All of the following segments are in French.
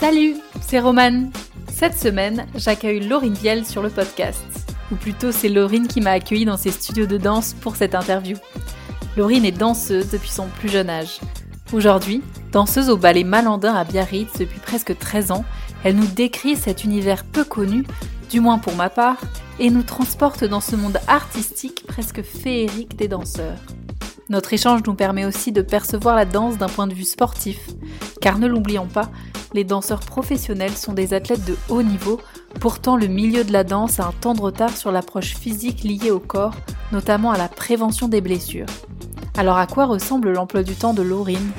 Salut, c'est Romane. Cette semaine, j'accueille Laurine Vielle sur le podcast. Ou plutôt, c'est Laurine qui m'a accueillie dans ses studios de danse pour cette interview. Laurine est danseuse depuis son plus jeune âge. Aujourd'hui, danseuse au ballet Malandin à Biarritz depuis presque 13 ans, elle nous décrit cet univers peu connu, du moins pour ma part, et nous transporte dans ce monde artistique presque féerique des danseurs. Notre échange nous permet aussi de percevoir la danse d'un point de vue sportif, car ne l'oublions pas, les danseurs professionnels sont des athlètes de haut niveau, pourtant le milieu de la danse a un temps de retard sur l'approche physique liée au corps, notamment à la prévention des blessures. Alors à quoi ressemble l'emploi du temps de Laurine?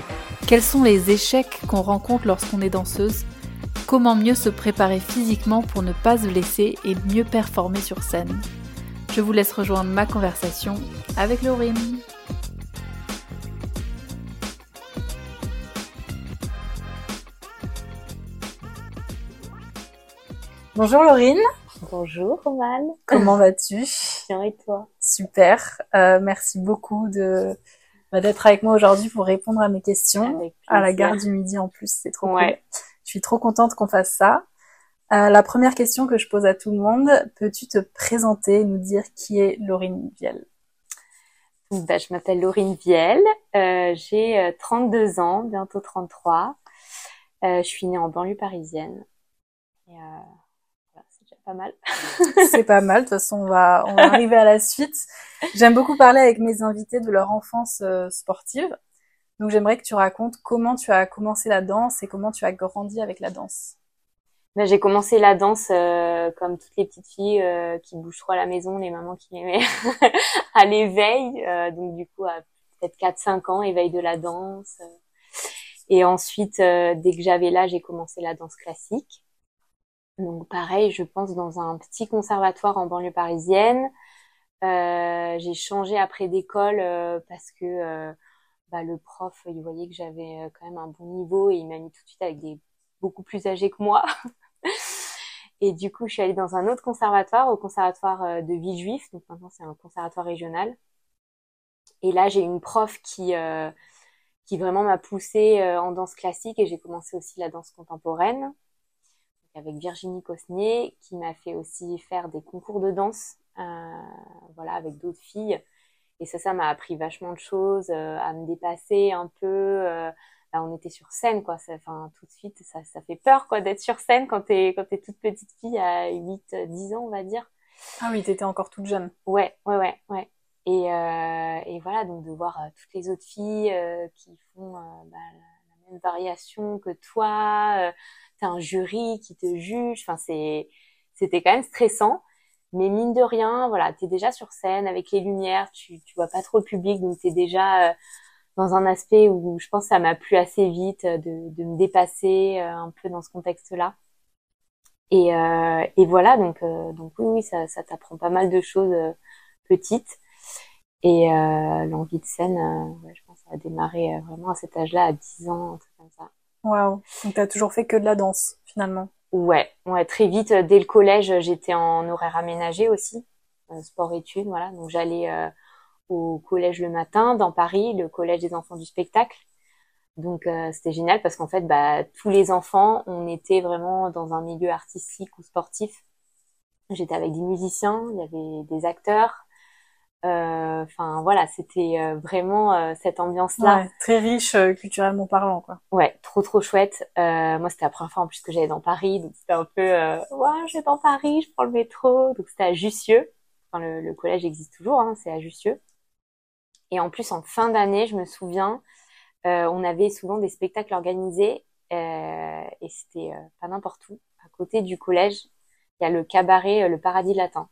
Quels sont les échecs qu'on rencontre lorsqu'on est danseuse? Comment mieux se préparer physiquement pour ne pas se blesser et mieux performer sur scène? Je vous laisse rejoindre ma conversation avec Laurine. Bonjour Laurine. Bonjour Romane. Comment vas-tu? Bien et toi? Super. Euh, merci beaucoup de bah, d'être avec moi aujourd'hui pour répondre à mes questions. À la gare du Midi en plus, c'est trop ouais. cool. Je suis trop contente qu'on fasse ça. Euh, la première question que je pose à tout le monde, peux-tu te présenter et nous dire qui est Laurine Vielle bah, Je m'appelle Laurine Vielle, euh, j'ai 32 ans, bientôt 33. je suis née en banlieue parisienne. Et, pas mal. c'est pas mal. De toute façon, on va, on va arriver à la suite. J'aime beaucoup parler avec mes invités de leur enfance euh, sportive. Donc, j'aimerais que tu racontes comment tu as commencé la danse et comment tu as grandi avec la danse. Ben, j'ai commencé la danse euh, comme toutes les petites filles euh, qui bougent trop à la maison, les mamans qui m'aimaient à l'éveil. donc, du coup, à peut-être 4-5 ans, éveil de la danse. Et ensuite, dès que j'avais là, j'ai commencé la danse classique. Donc pareil, je pense dans un petit conservatoire en banlieue parisienne. Euh, j'ai changé après d'école euh, parce que euh, bah, le prof, il voyait que j'avais quand même un bon niveau et il m'a mis tout de suite avec des beaucoup plus âgés que moi. et du coup, je suis allée dans un autre conservatoire, au conservatoire de Villejuif. Donc maintenant, c'est un conservatoire régional. Et là, j'ai une prof qui qui vraiment m'a poussée en danse classique et j'ai commencé aussi la danse contemporaine avec Virginie Cosnier, qui m'a fait aussi faire des concours de danse, euh, voilà, avec d'autres filles. Et ça, ça m'a appris vachement de choses, euh, à me dépasser un peu. Euh, là, on était sur scène, quoi. Enfin, tout de suite, ça, ça fait peur, quoi, d'être sur scène quand t'es quand t'es toute petite fille à 8, 10 ans, on va dire. Ah oui, t'étais encore toute jeune. Ouais, ouais, ouais, ouais. Et, euh, et voilà, donc de voir toutes les autres filles qui font bah, la, même variation que toi, t'as un jury qui te juge. Enfin, c'est, c'était quand même stressant. Mais mine de rien, voilà, t'es déjà sur scène avec les lumières, tu, tu vois pas trop le public, donc t'es déjà euh, dans un aspect où je pense que ça m'a plu assez vite euh, de, de me dépasser euh, un peu dans ce contexte-là. Et, et voilà, donc, donc oui, oui, ça, ça t'apprend pas mal de choses petites. Et l'envie de scène, ouais, je pense, ça a démarré vraiment à cet âge-là, à 10 ans, un truc comme ça. Waouh. Donc t'as toujours fait que de la danse finalement. Ouais, ouais, très vite euh, dès le collège, j'étais en horaire aménagé aussi, euh, sport études, voilà. Donc j'allais euh, au collège le matin dans Paris, le collège des enfants du spectacle. Donc c'était génial parce qu'en fait, bah, tous les enfants, on était vraiment dans un milieu artistique ou sportif. J'étais avec des musiciens, il y avait des acteurs, enfin voilà, c'était euh, vraiment euh, cette ambiance-là. très riche culturellement parlant, quoi. Ouais, trop trop chouette. moi, c'était la première fois en plus que j'allais dans Paris, donc c'était un peu ouais, je vais dans Paris, je prends le métro. Donc c'était à Jussieu. Enfin, le, le collège existe toujours, hein, c'est à Jussieu. Et en plus, en fin d'année, je me souviens, on avait souvent des spectacles organisés et c'était pas n'importe où. À côté du collège, il y a le cabaret, le Paradis Latin.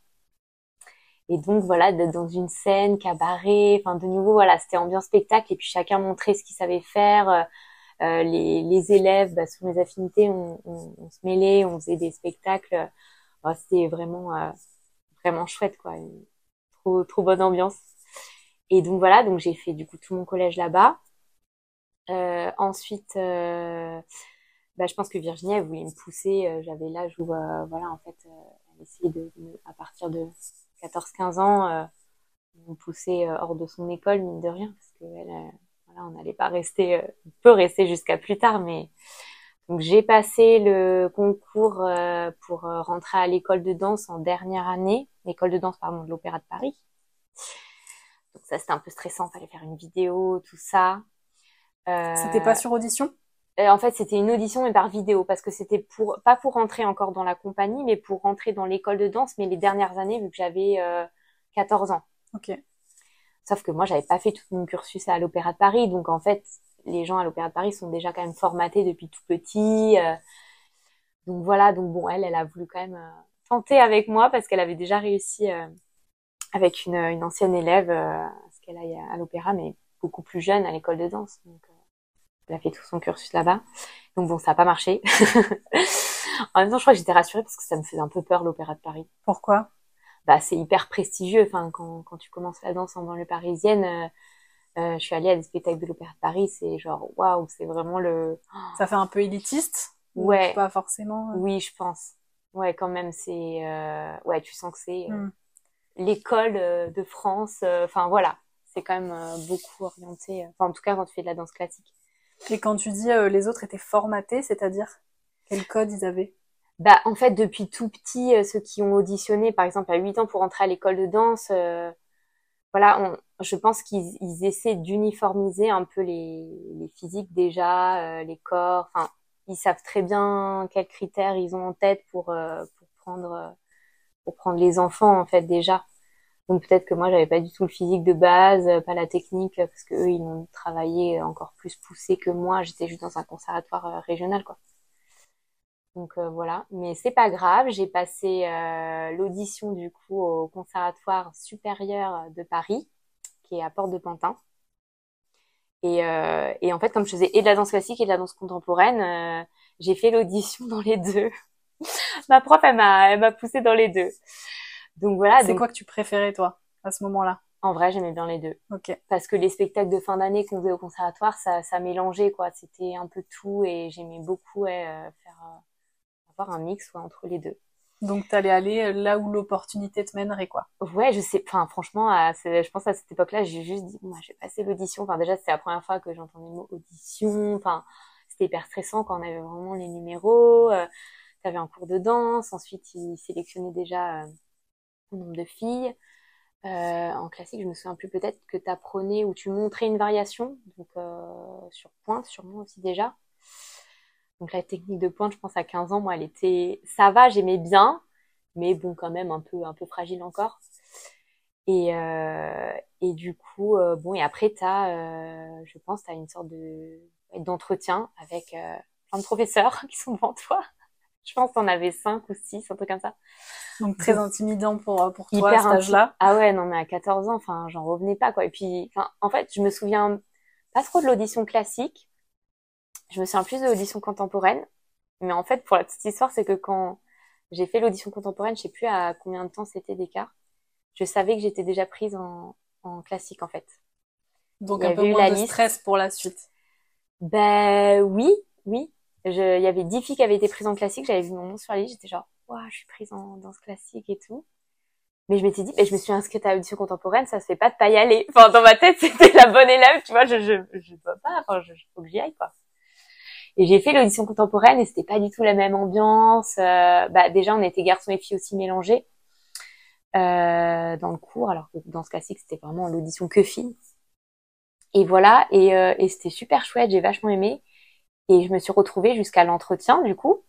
Et donc voilà, d'être dans une scène, cabaret, enfin de nouveau voilà, c'était ambiance spectacle et puis chacun montrait ce qu'il savait faire. Euh, euh les, les, élèves, bah, sous mes affinités, on, on, on, se mêlait, on faisait des spectacles. Bah, c'était vraiment euh, vraiment chouette quoi, une trop trop bonne ambiance. Et donc voilà, donc j'ai fait du coup tout mon collège là-bas. Euh, ensuite, euh, bah, je pense que Virginie elle voulait me pousser. J'avais l'âge où voilà en fait, elle essayait de à partir de 14-15 ans, euh, me poussait euh, hors de son école, mine de rien, parce que elle, euh, voilà, n'allait pas rester, on peut rester jusqu'à plus tard, mais Donc j'ai passé le concours pour rentrer à l'école de danse en dernière année, l'école de danse pardon de l'Opéra de Paris. Donc ça c'était un peu stressant, fallait faire une vidéo, tout ça. C'était pas sur audition? En fait c'était une audition mais par vidéo parce que c'était pour pas pour rentrer encore dans la compagnie mais pour rentrer dans l'école de danse mais les dernières années vu que j'avais 14 ans. Ok. Sauf que moi j'avais pas fait tout mon cursus à l'Opéra de Paris donc en fait les gens à l'Opéra de Paris sont déjà quand même formatés depuis tout petit. Euh. donc voilà, donc bon, elle, elle a voulu quand même euh, tenter avec moi parce qu'elle avait déjà réussi euh, avec une, une, ancienne élève, ce qu'elle aille à, l'opéra, mais beaucoup plus jeune à l'école de danse. Donc, elle a fait tout son cursus là-bas. Donc bon, ça n'a pas marché. en même temps, je crois que j'étais rassurée parce que ça me faisait un peu peur l'Opéra de Paris. Pourquoi? Bah, c'est hyper prestigieux. Enfin, quand, quand tu commences la danse en banlieue parisienne, euh, je suis allée à des spectacles de l'Opéra de Paris, c'est genre waouh, c'est vraiment le. Ça fait un peu élitiste? Ouais. Pas forcément. Euh. Oui, je pense. Ouais, quand même, c'est euh... ouais, tu sens que c'est euh, hmm. l'école de France. Enfin voilà, c'est quand même beaucoup orienté. Enfin, en tout cas, quand tu fais de la danse classique. Et quand tu dis les autres étaient formatés, c'est-à-dire quel code ils avaient? Bah, en fait, depuis tout petit, ceux qui ont auditionné, par exemple, à 8 ans pour entrer à l'école de danse voilà, on, je pense qu'ils essaient d'uniformiser un peu les, physiques déjà, euh, les corps. Enfin, ils savent très bien quels critères ils ont en tête pour euh, prendre euh, pour prendre les enfants en fait déjà. Donc peut-être que moi j'avais pas du tout le physique de base, pas la technique parce que eux ils ont travaillé encore plus poussé que moi. J'étais juste dans un conservatoire régional quoi. Donc voilà, mais c'est pas grave. J'ai passé l'audition du coup au conservatoire supérieur de Paris qui est à Porte de Pantin. Et, euh, et en fait, comme je faisais et de la danse classique et de la danse contemporaine, euh, j'ai fait l'audition dans les deux. Ma prof, elle m'a, elle m'a poussé dans les deux. Donc voilà. C'est quoi que tu préférais toi à ce moment-là? En vrai, j'aimais bien les deux. Ok. Parce que les spectacles de fin d'année qu'on faisait au conservatoire, ça, ça mélangeait quoi. C'était un peu tout et j'aimais beaucoup ouais, euh, faire euh, avoir un mix ouais, entre les deux. Donc t'allais aller euh, là où l'opportunité te mènerait quoi. Ouais, je sais. Enfin, franchement, je pense à cette époque-là, j'ai juste dit, moi, je vais passer l'audition. Enfin, déjà, c'était la première fois que j'entendais le mot audition. Enfin, c'était hyper stressant quand on avait vraiment les numéros. Euh, T'avais un cours de danse. Ensuite, ils sélectionnaient déjà euh, nombre de filles. Euh, en classique, je me souviens plus peut-être que tu apprenais ou tu montrais une variation, donc euh, sur pointe, sûrement aussi déjà. Donc la technique de pointe, je pense à 15 ans, moi, elle était, ça va, j'aimais bien, mais bon, quand même un peu, un peu fragile encore. Et, euh, et du coup, bon, et après, t'as, je pense, t'as une sorte de d'entretien avec plein de professeurs qui sont devant toi. Je pense qu'on avait cinq ou six, un truc comme ça. Donc très intimidant pour euh, pour toi à cet âge-là. Ah ouais, non mais à 14 ans, enfin, j'en revenais pas quoi. Et puis, en fait, je me souviens pas trop de l'audition classique, je me souviens plus de l'audition contemporaine. Mais en fait, pour la petite histoire, c'est que quand j'ai fait l'audition contemporaine, je sais plus à combien de temps c'était d'écart. Je savais que j'étais déjà prise en, en classique, en fait. Donc, un peu moins de stress pour la suite. Ben, oui, oui. Il y avait dix filles qui avaient été prises en classique. J'avais vu mon nom sur la liste. J'étais genre, waouh, je suis prise en danse classique et tout. Mais je m'étais dit, ben, je me suis inscrite à l'audition contemporaine, ça se fait pas de pas y aller. Enfin, dans ma tête, c'était la bonne élève, tu vois, je, je, je dois pas, enfin, je, faut que j'y aille, quoi. Et j'ai fait l'audition contemporaine et c'était pas du tout la même ambiance. Euh, bah, déjà, on était garçons et filles aussi mélangés euh, dans le cours, alors que dans ce classique, c'était vraiment l'audition que filles. Et voilà, et, euh, et c'était super chouette, j'ai vachement aimé. Et je me suis retrouvée jusqu'à l'entretien, du coup.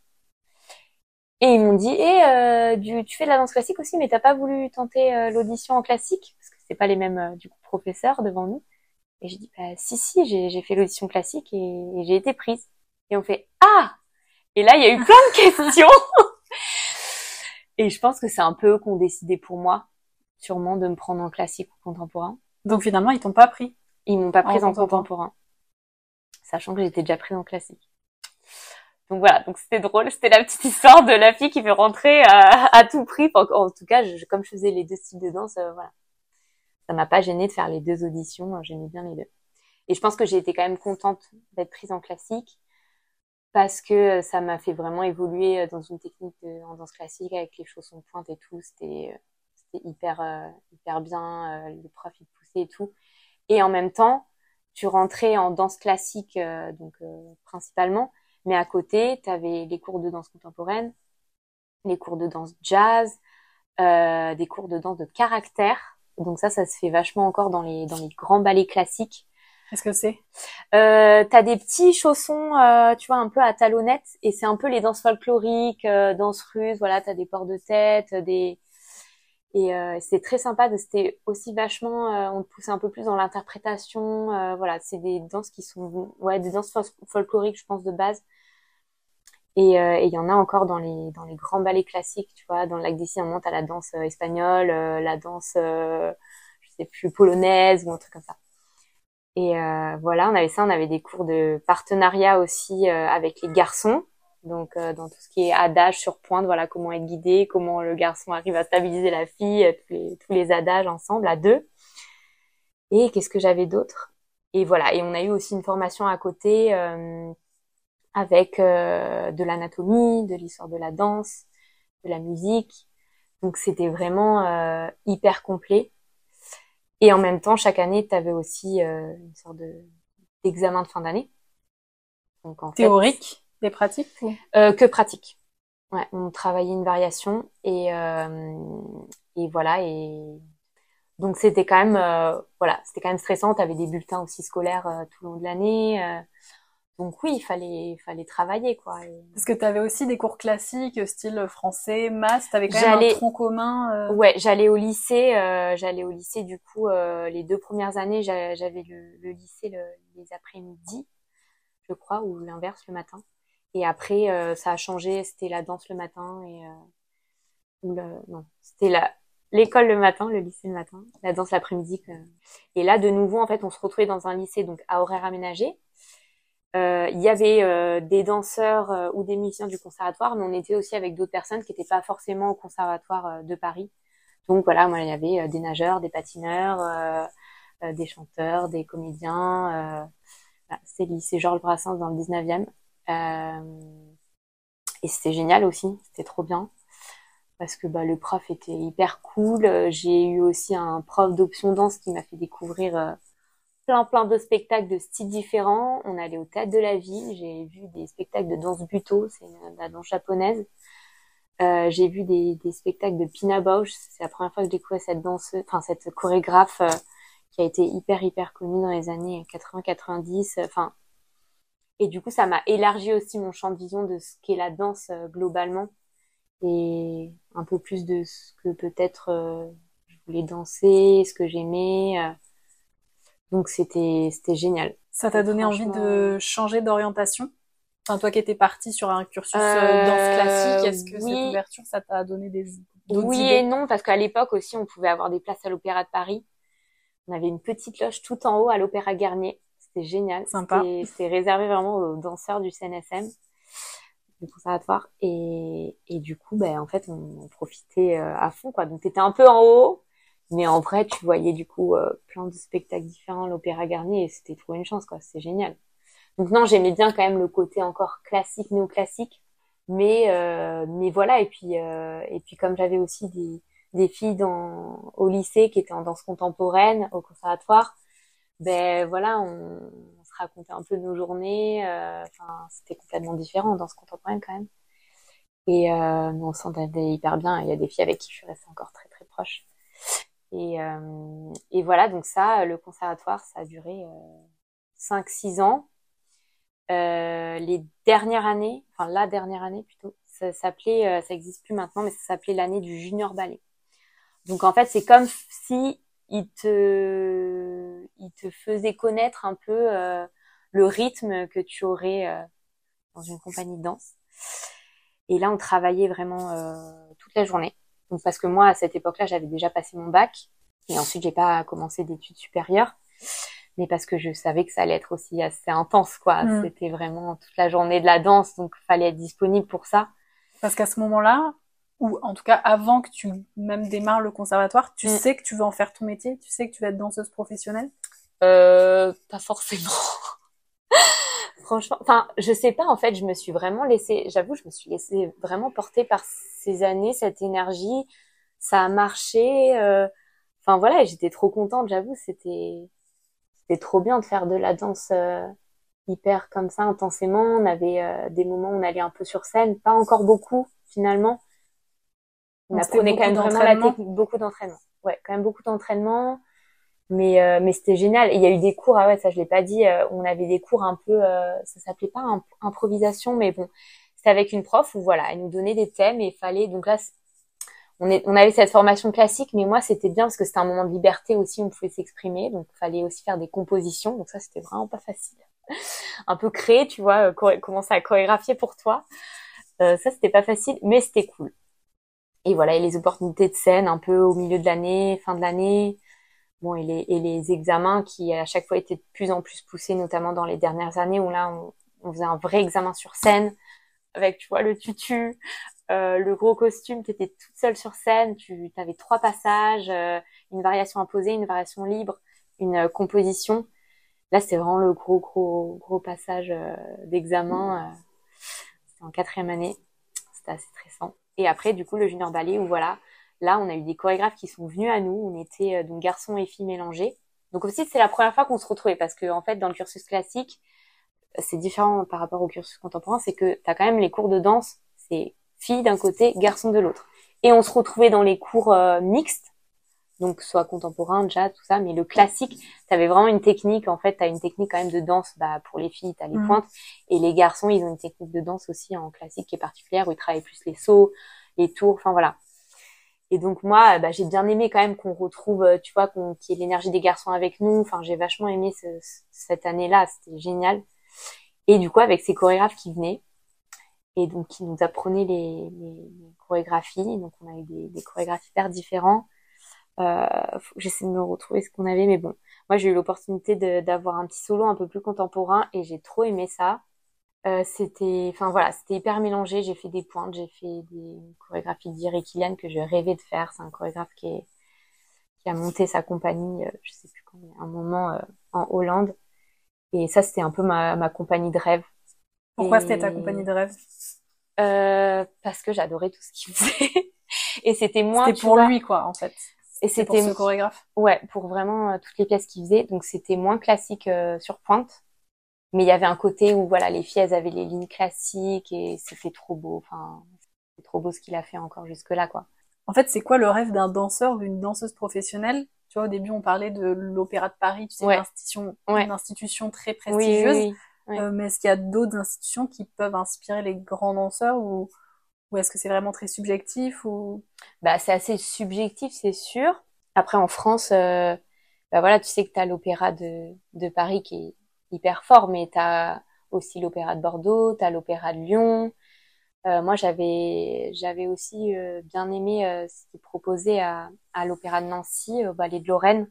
Et ils m'ont dit, eh, du, tu fais de la danse classique aussi, mais t'as pas voulu tenter l'audition en classique parce que c'est pas les mêmes du coup professeurs devant nous. Et j'ai dit, bah, si si, j'ai fait l'audition classique et j'ai été prise. Et on fait ah Et là, il y a eu plein de questions. et je pense que c'est un peu eux qui ont décidé pour moi, sûrement, de me prendre en classique ou contemporain. Donc finalement, ils t'ont pas pris Ils m'ont pas pris en, contemporain. Sachant que j'étais déjà prise en classique. Donc voilà, donc c'était drôle, c'était la petite histoire de la fille qui veut rentrer à, tout prix. En, tout cas, comme je faisais les deux styles de danse, euh, voilà, ça m'a pas gêné de faire les deux auditions. J'aimais bien les deux. Et je pense que j'ai été quand même contente d'être prise en classique parce que euh, ça m'a fait vraiment évoluer euh, dans une technique en danse classique avec les chaussons pointe et tout. C'était euh, hyper hyper bien. le prof il poussait et tout. Et en même temps, tu rentrais en danse classique donc principalement, Mais à côté, tu avais les cours de danse contemporaine, les cours de danse jazz, euh, des cours de danse de caractère. Donc ça, ça se fait vachement encore dans les dans les grands ballets classiques. Qu'est-ce que c'est? Euh, T'as des petits chaussons, euh, tu vois, un peu à talonnettes, et c'est un peu les danses folkloriques, euh, danses russes. Voilà, t'as des ports de tête, des et euh, c'était très sympa. C'était aussi vachement, euh, on poussait un peu plus dans l'interprétation. Euh, voilà, c'est des danses qui sont, ouais, des danses folkloriques, je pense de base. Et il y en a encore dans les dans les grands ballets classiques, tu vois, dans le lac Cygnes, on monte à la danse espagnole, la danse, je sais plus, polonaise ou un truc comme ça. Et voilà, on avait ça, on avait des cours de partenariat aussi avec les garçons donc euh, dans tout ce qui est adage sur pointe, voilà comment être guidé, comment le garçon arrive à stabiliser la fille, euh, tous les, tous les adages ensemble à deux. Et qu'est-ce que j'avais d'autre? Et voilà, et on a eu aussi une formation à côté euh, avec de l'anatomie, de l'histoire de la danse, de la musique. Donc c'était vraiment hyper complet. Et en même temps, chaque année, tu avais aussi une sorte de d'examen de fin d'année. Théorique? Des pratiques euh, Que pratiques. Ouais, on travaillait une variation et euh, et voilà et donc c'était quand même euh, voilà c'était quand même stressant. T'avais des bulletins aussi scolaires euh, tout le long de l'année. Euh. donc oui, il fallait fallait travailler quoi. Parce que tu avais aussi des cours classiques style français, maths. T'avais quand même un tronc commun. Ouais, j'allais au lycée. j'allais au lycée du coup les deux premières années j'avais le, le, lycée le, les après-midi, je crois, ou l'inverse le matin. Et après, euh, ça a changé. C'était la danse le matin et euh, le, non, c'était la l'école le matin, le lycée le matin, la danse l'après-midi. Et là, de nouveau, en fait, on se retrouvait dans un lycée donc à horaire aménagé. Euh, il y avait euh, des danseurs euh, ou des musiciens du conservatoire, mais on était aussi avec d'autres personnes qui n'étaient pas forcément au conservatoire de Paris. Donc voilà, moi il y avait des nageurs, des patineurs, des chanteurs, des comédiens. c'est le lycée Georges Brassens dans le 19e. Euh, et c'était génial aussi, c'était trop bien parce que bah, le prof était hyper cool. J'ai eu aussi un prof d'option danse qui m'a fait découvrir euh, plein plein de spectacles de styles différents. On allait au théâtre de la ville, j'ai vu des spectacles de danse buto, c'est la danse japonaise. Euh, j'ai vu des, spectacles de Pina Bausch, c'est la première fois que je découvrais cette danse, enfin cette chorégraphe qui a été hyper hyper connue dans les années 80-90. Enfin, et du coup, ça m'a élargi aussi mon champ de vision de ce qu'est la danse euh, globalement et un peu plus de ce que peut-être euh, je voulais danser, ce que j'aimais. Euh. Donc c'était c'était génial. Ça t'a donné envie de changer d'orientation? Enfin, toi qui étais partie sur un cursus danse classique, est-ce que cette ouverture, ça t'a donné des Oui et non, parce qu'à l'époque aussi, on pouvait avoir des places à l'Opéra de Paris. On avait une petite loge tout en haut à l'Opéra Garnier. C'était génial. Sympa. C'était réservé vraiment aux danseurs du CNSM, du conservatoire. Et, et du coup, ben, en fait, on, profitait euh, à fond, quoi. Donc, t'étais un peu en haut, mais en vrai, tu voyais du coup euh, plein de spectacles différents, l'Opéra Garnier, et c'était trop une chance, quoi. C'était génial. Donc non, j'aimais bien quand même le côté encore classique, néoclassique. Mais, euh, mais voilà, et puis, et puis comme j'avais aussi des, des filles dans, au lycée qui étaient en danse contemporaine, au conservatoire, ben voilà, on, on, se racontait un peu nos journées. Euh, enfin, c'était complètement différent dans ce contemporain quand même. Et euh, on s'entendait hyper bien. Il y a des filles avec qui je suis restée encore très très proche. Et, euh, et voilà, donc ça, le conservatoire, ça a duré euh, 5-6 ans. Euh, les dernières années, enfin la dernière année plutôt, ça s'appelait, euh, ça existe plus maintenant, mais ça s'appelait l'année du junior ballet. Donc en fait, c'est comme si il te, il te faisait connaître un peu euh, le rythme que tu aurais euh, dans une compagnie de danse. Et là, on travaillait vraiment euh, toute la journée. Donc parce que moi, à cette époque-là, j'avais déjà passé mon bac et ensuite j'ai pas commencé d'études supérieures, mais parce que je savais que ça allait être aussi assez intense, quoi. Mm. C'était vraiment toute la journée de la danse, donc fallait être disponible pour ça. Parce qu'à ce moment-là, ou en tout cas avant que tu même démarres le conservatoire, tu mm. sais que tu veux en faire ton métier, tu sais que tu vas être danseuse professionnelle? Euh, Pas forcément. Franchement, enfin, je sais pas. En fait, je me suis vraiment laissée, j'avoue, je me suis laissée vraiment porter par ces années, cette énergie. Ça a marché. Euh... Enfin voilà, j'étais trop contente. J'avoue, c'était c'était trop bien de faire de la danse. Euh hyper comme ça intensément. On avait des moments où on allait un peu sur scène, pas encore beaucoup finalement. On apprenait quand même vraiment la technique, beaucoup d'entraînement. Ouais, quand même beaucoup d'entraînement. Mais euh, mais c'était génial. il y a eu des cours, ah ouais, ça je l'ai pas dit. Euh, on avait des cours un peu, euh, ça s'appelait pas improvisation, mais bon, c'était avec une prof où voilà, elle nous donnait des thèmes et il fallait. Donc là, on est, on avait cette formation classique, mais moi c'était bien parce que c'était un moment de liberté aussi, on pouvait s'exprimer, donc il fallait aussi faire des compositions. Donc ça c'était vraiment pas facile. un peu créer, tu vois, commencer à chorégraphier pour toi. ça c'était pas facile, mais c'était cool. Et voilà, et les opportunités de scène un peu au milieu de l'année, fin de l'année bon, et les, et les examens qui à chaque fois étaient de plus en plus poussés, notamment dans les dernières années où là on, faisait un vrai examen sur scène avec tu vois le tutu, euh, le gros costume, tu étais toute seule sur scène, tu avais trois passages, euh, une variation imposée, une variation libre, une euh, composition. Là, c'est vraiment le gros gros gros passage d'examen. c'était en quatrième année, c'était assez stressant. Et après, du coup, le junior ballet où voilà, Là, on a eu des chorégraphes qui sont venus à nous. On était euh, donc garçons et filles mélangés. Donc aussi, c'est la première fois qu'on se retrouvait parce que en fait, dans le cursus classique, c'est différent par rapport au cursus contemporain, c'est que tu as quand même les cours de danse, c'est filles d'un côté, garçons de l'autre. Et on se retrouvait dans les cours euh, mixtes, donc soit contemporain, jazz, tout ça, mais le classique, tu avais vraiment une technique, en fait, tu as une technique quand même de danse, bah, pour les filles, tu as les mmh. pointes, et les garçons, ils ont une technique de danse aussi en classique qui est particulière, où ils travaillent plus les sauts, les tours, enfin voilà. Et donc moi, bah, j'ai bien aimé quand même qu'on retrouve, euh, tu vois, qu'il y ait l'énergie des garçons avec nous. Enfin, j'ai vachement aimé ce, cette année-là, c'était génial. Et du coup, avec ces chorégraphes qui venaient et donc qui nous apprenaient les, les, chorégraphies, donc on a eu des, des chorégraphes hyper différents. Euh, J'essaie de me retrouver ce qu'on avait, mais bon, moi j'ai eu l'opportunité d'avoir un petit solo un peu plus contemporain et j'ai trop aimé ça. Euh, c'était, enfin voilà, c'était hyper mélangé. J'ai fait des pointes, j'ai fait des chorégraphies d'Iri Kilian que je rêvais de faire. C'est un chorégraphe qui, est, qui a monté sa compagnie, euh, je sais plus quand, un moment euh, en Hollande. Et ça, c'était un peu ma, ma compagnie de rêve. Pourquoi c'était ta compagnie de rêve? Parce que j'adorais tout ce qu'il faisait. et c'était moins. C'était pour lui, quoi, en fait. Et c'était ce chorégraphe? Ouais, pour vraiment toutes les pièces qu'il faisait. Donc c'était moins classique sur pointe. Mais il y avait un côté où voilà les filles elles avaient les lignes classiques et c'était trop beau. Enfin c'est trop beau ce qu'il a fait encore jusque là quoi. En fait c'est quoi le rêve d'un danseur ou d'une danseuse professionnelle? Tu vois au début on parlait de l'opéra de Paris tu sais une institution une institution très prestigieuse. euh, mais est-ce qu'il y a d'autres institutions qui peuvent inspirer les grands danseurs ou ou est-ce que c'est vraiment très subjectif ou? Bah c'est assez subjectif c'est sûr après en France euh, bah voilà tu sais que tu as l'opéra de de Paris qui est hyper fort, mais tu as aussi l'opéra de Bordeaux, tu as l'opéra de Lyon. Euh, moi, j'avais j'avais aussi euh, bien aimé euh, ce qui proposait à, à l'opéra de Nancy, au ballet de Lorraine.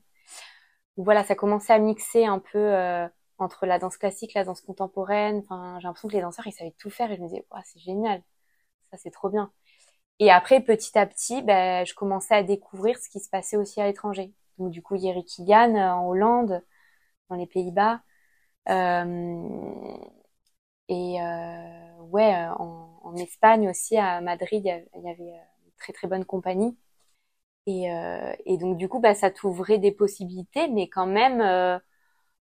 voilà, ça commençait à mixer un peu entre la danse classique, la danse contemporaine. Enfin, j'ai l'impression que les danseurs, ils savaient tout faire et je me disais, c'est génial, ça c'est trop bien. Et après, petit à petit, ben, je commençais à découvrir ce qui se passait aussi à l'étranger. Donc du coup, Yeri Kilian en Hollande, dans les Pays-Bas, euh, et euh, ouais, en, Espagne aussi, à Madrid, il y avait très très bonne compagnie. Et, euh, donc du coup, bah, ça t'ouvrait des possibilités, mais quand même, euh,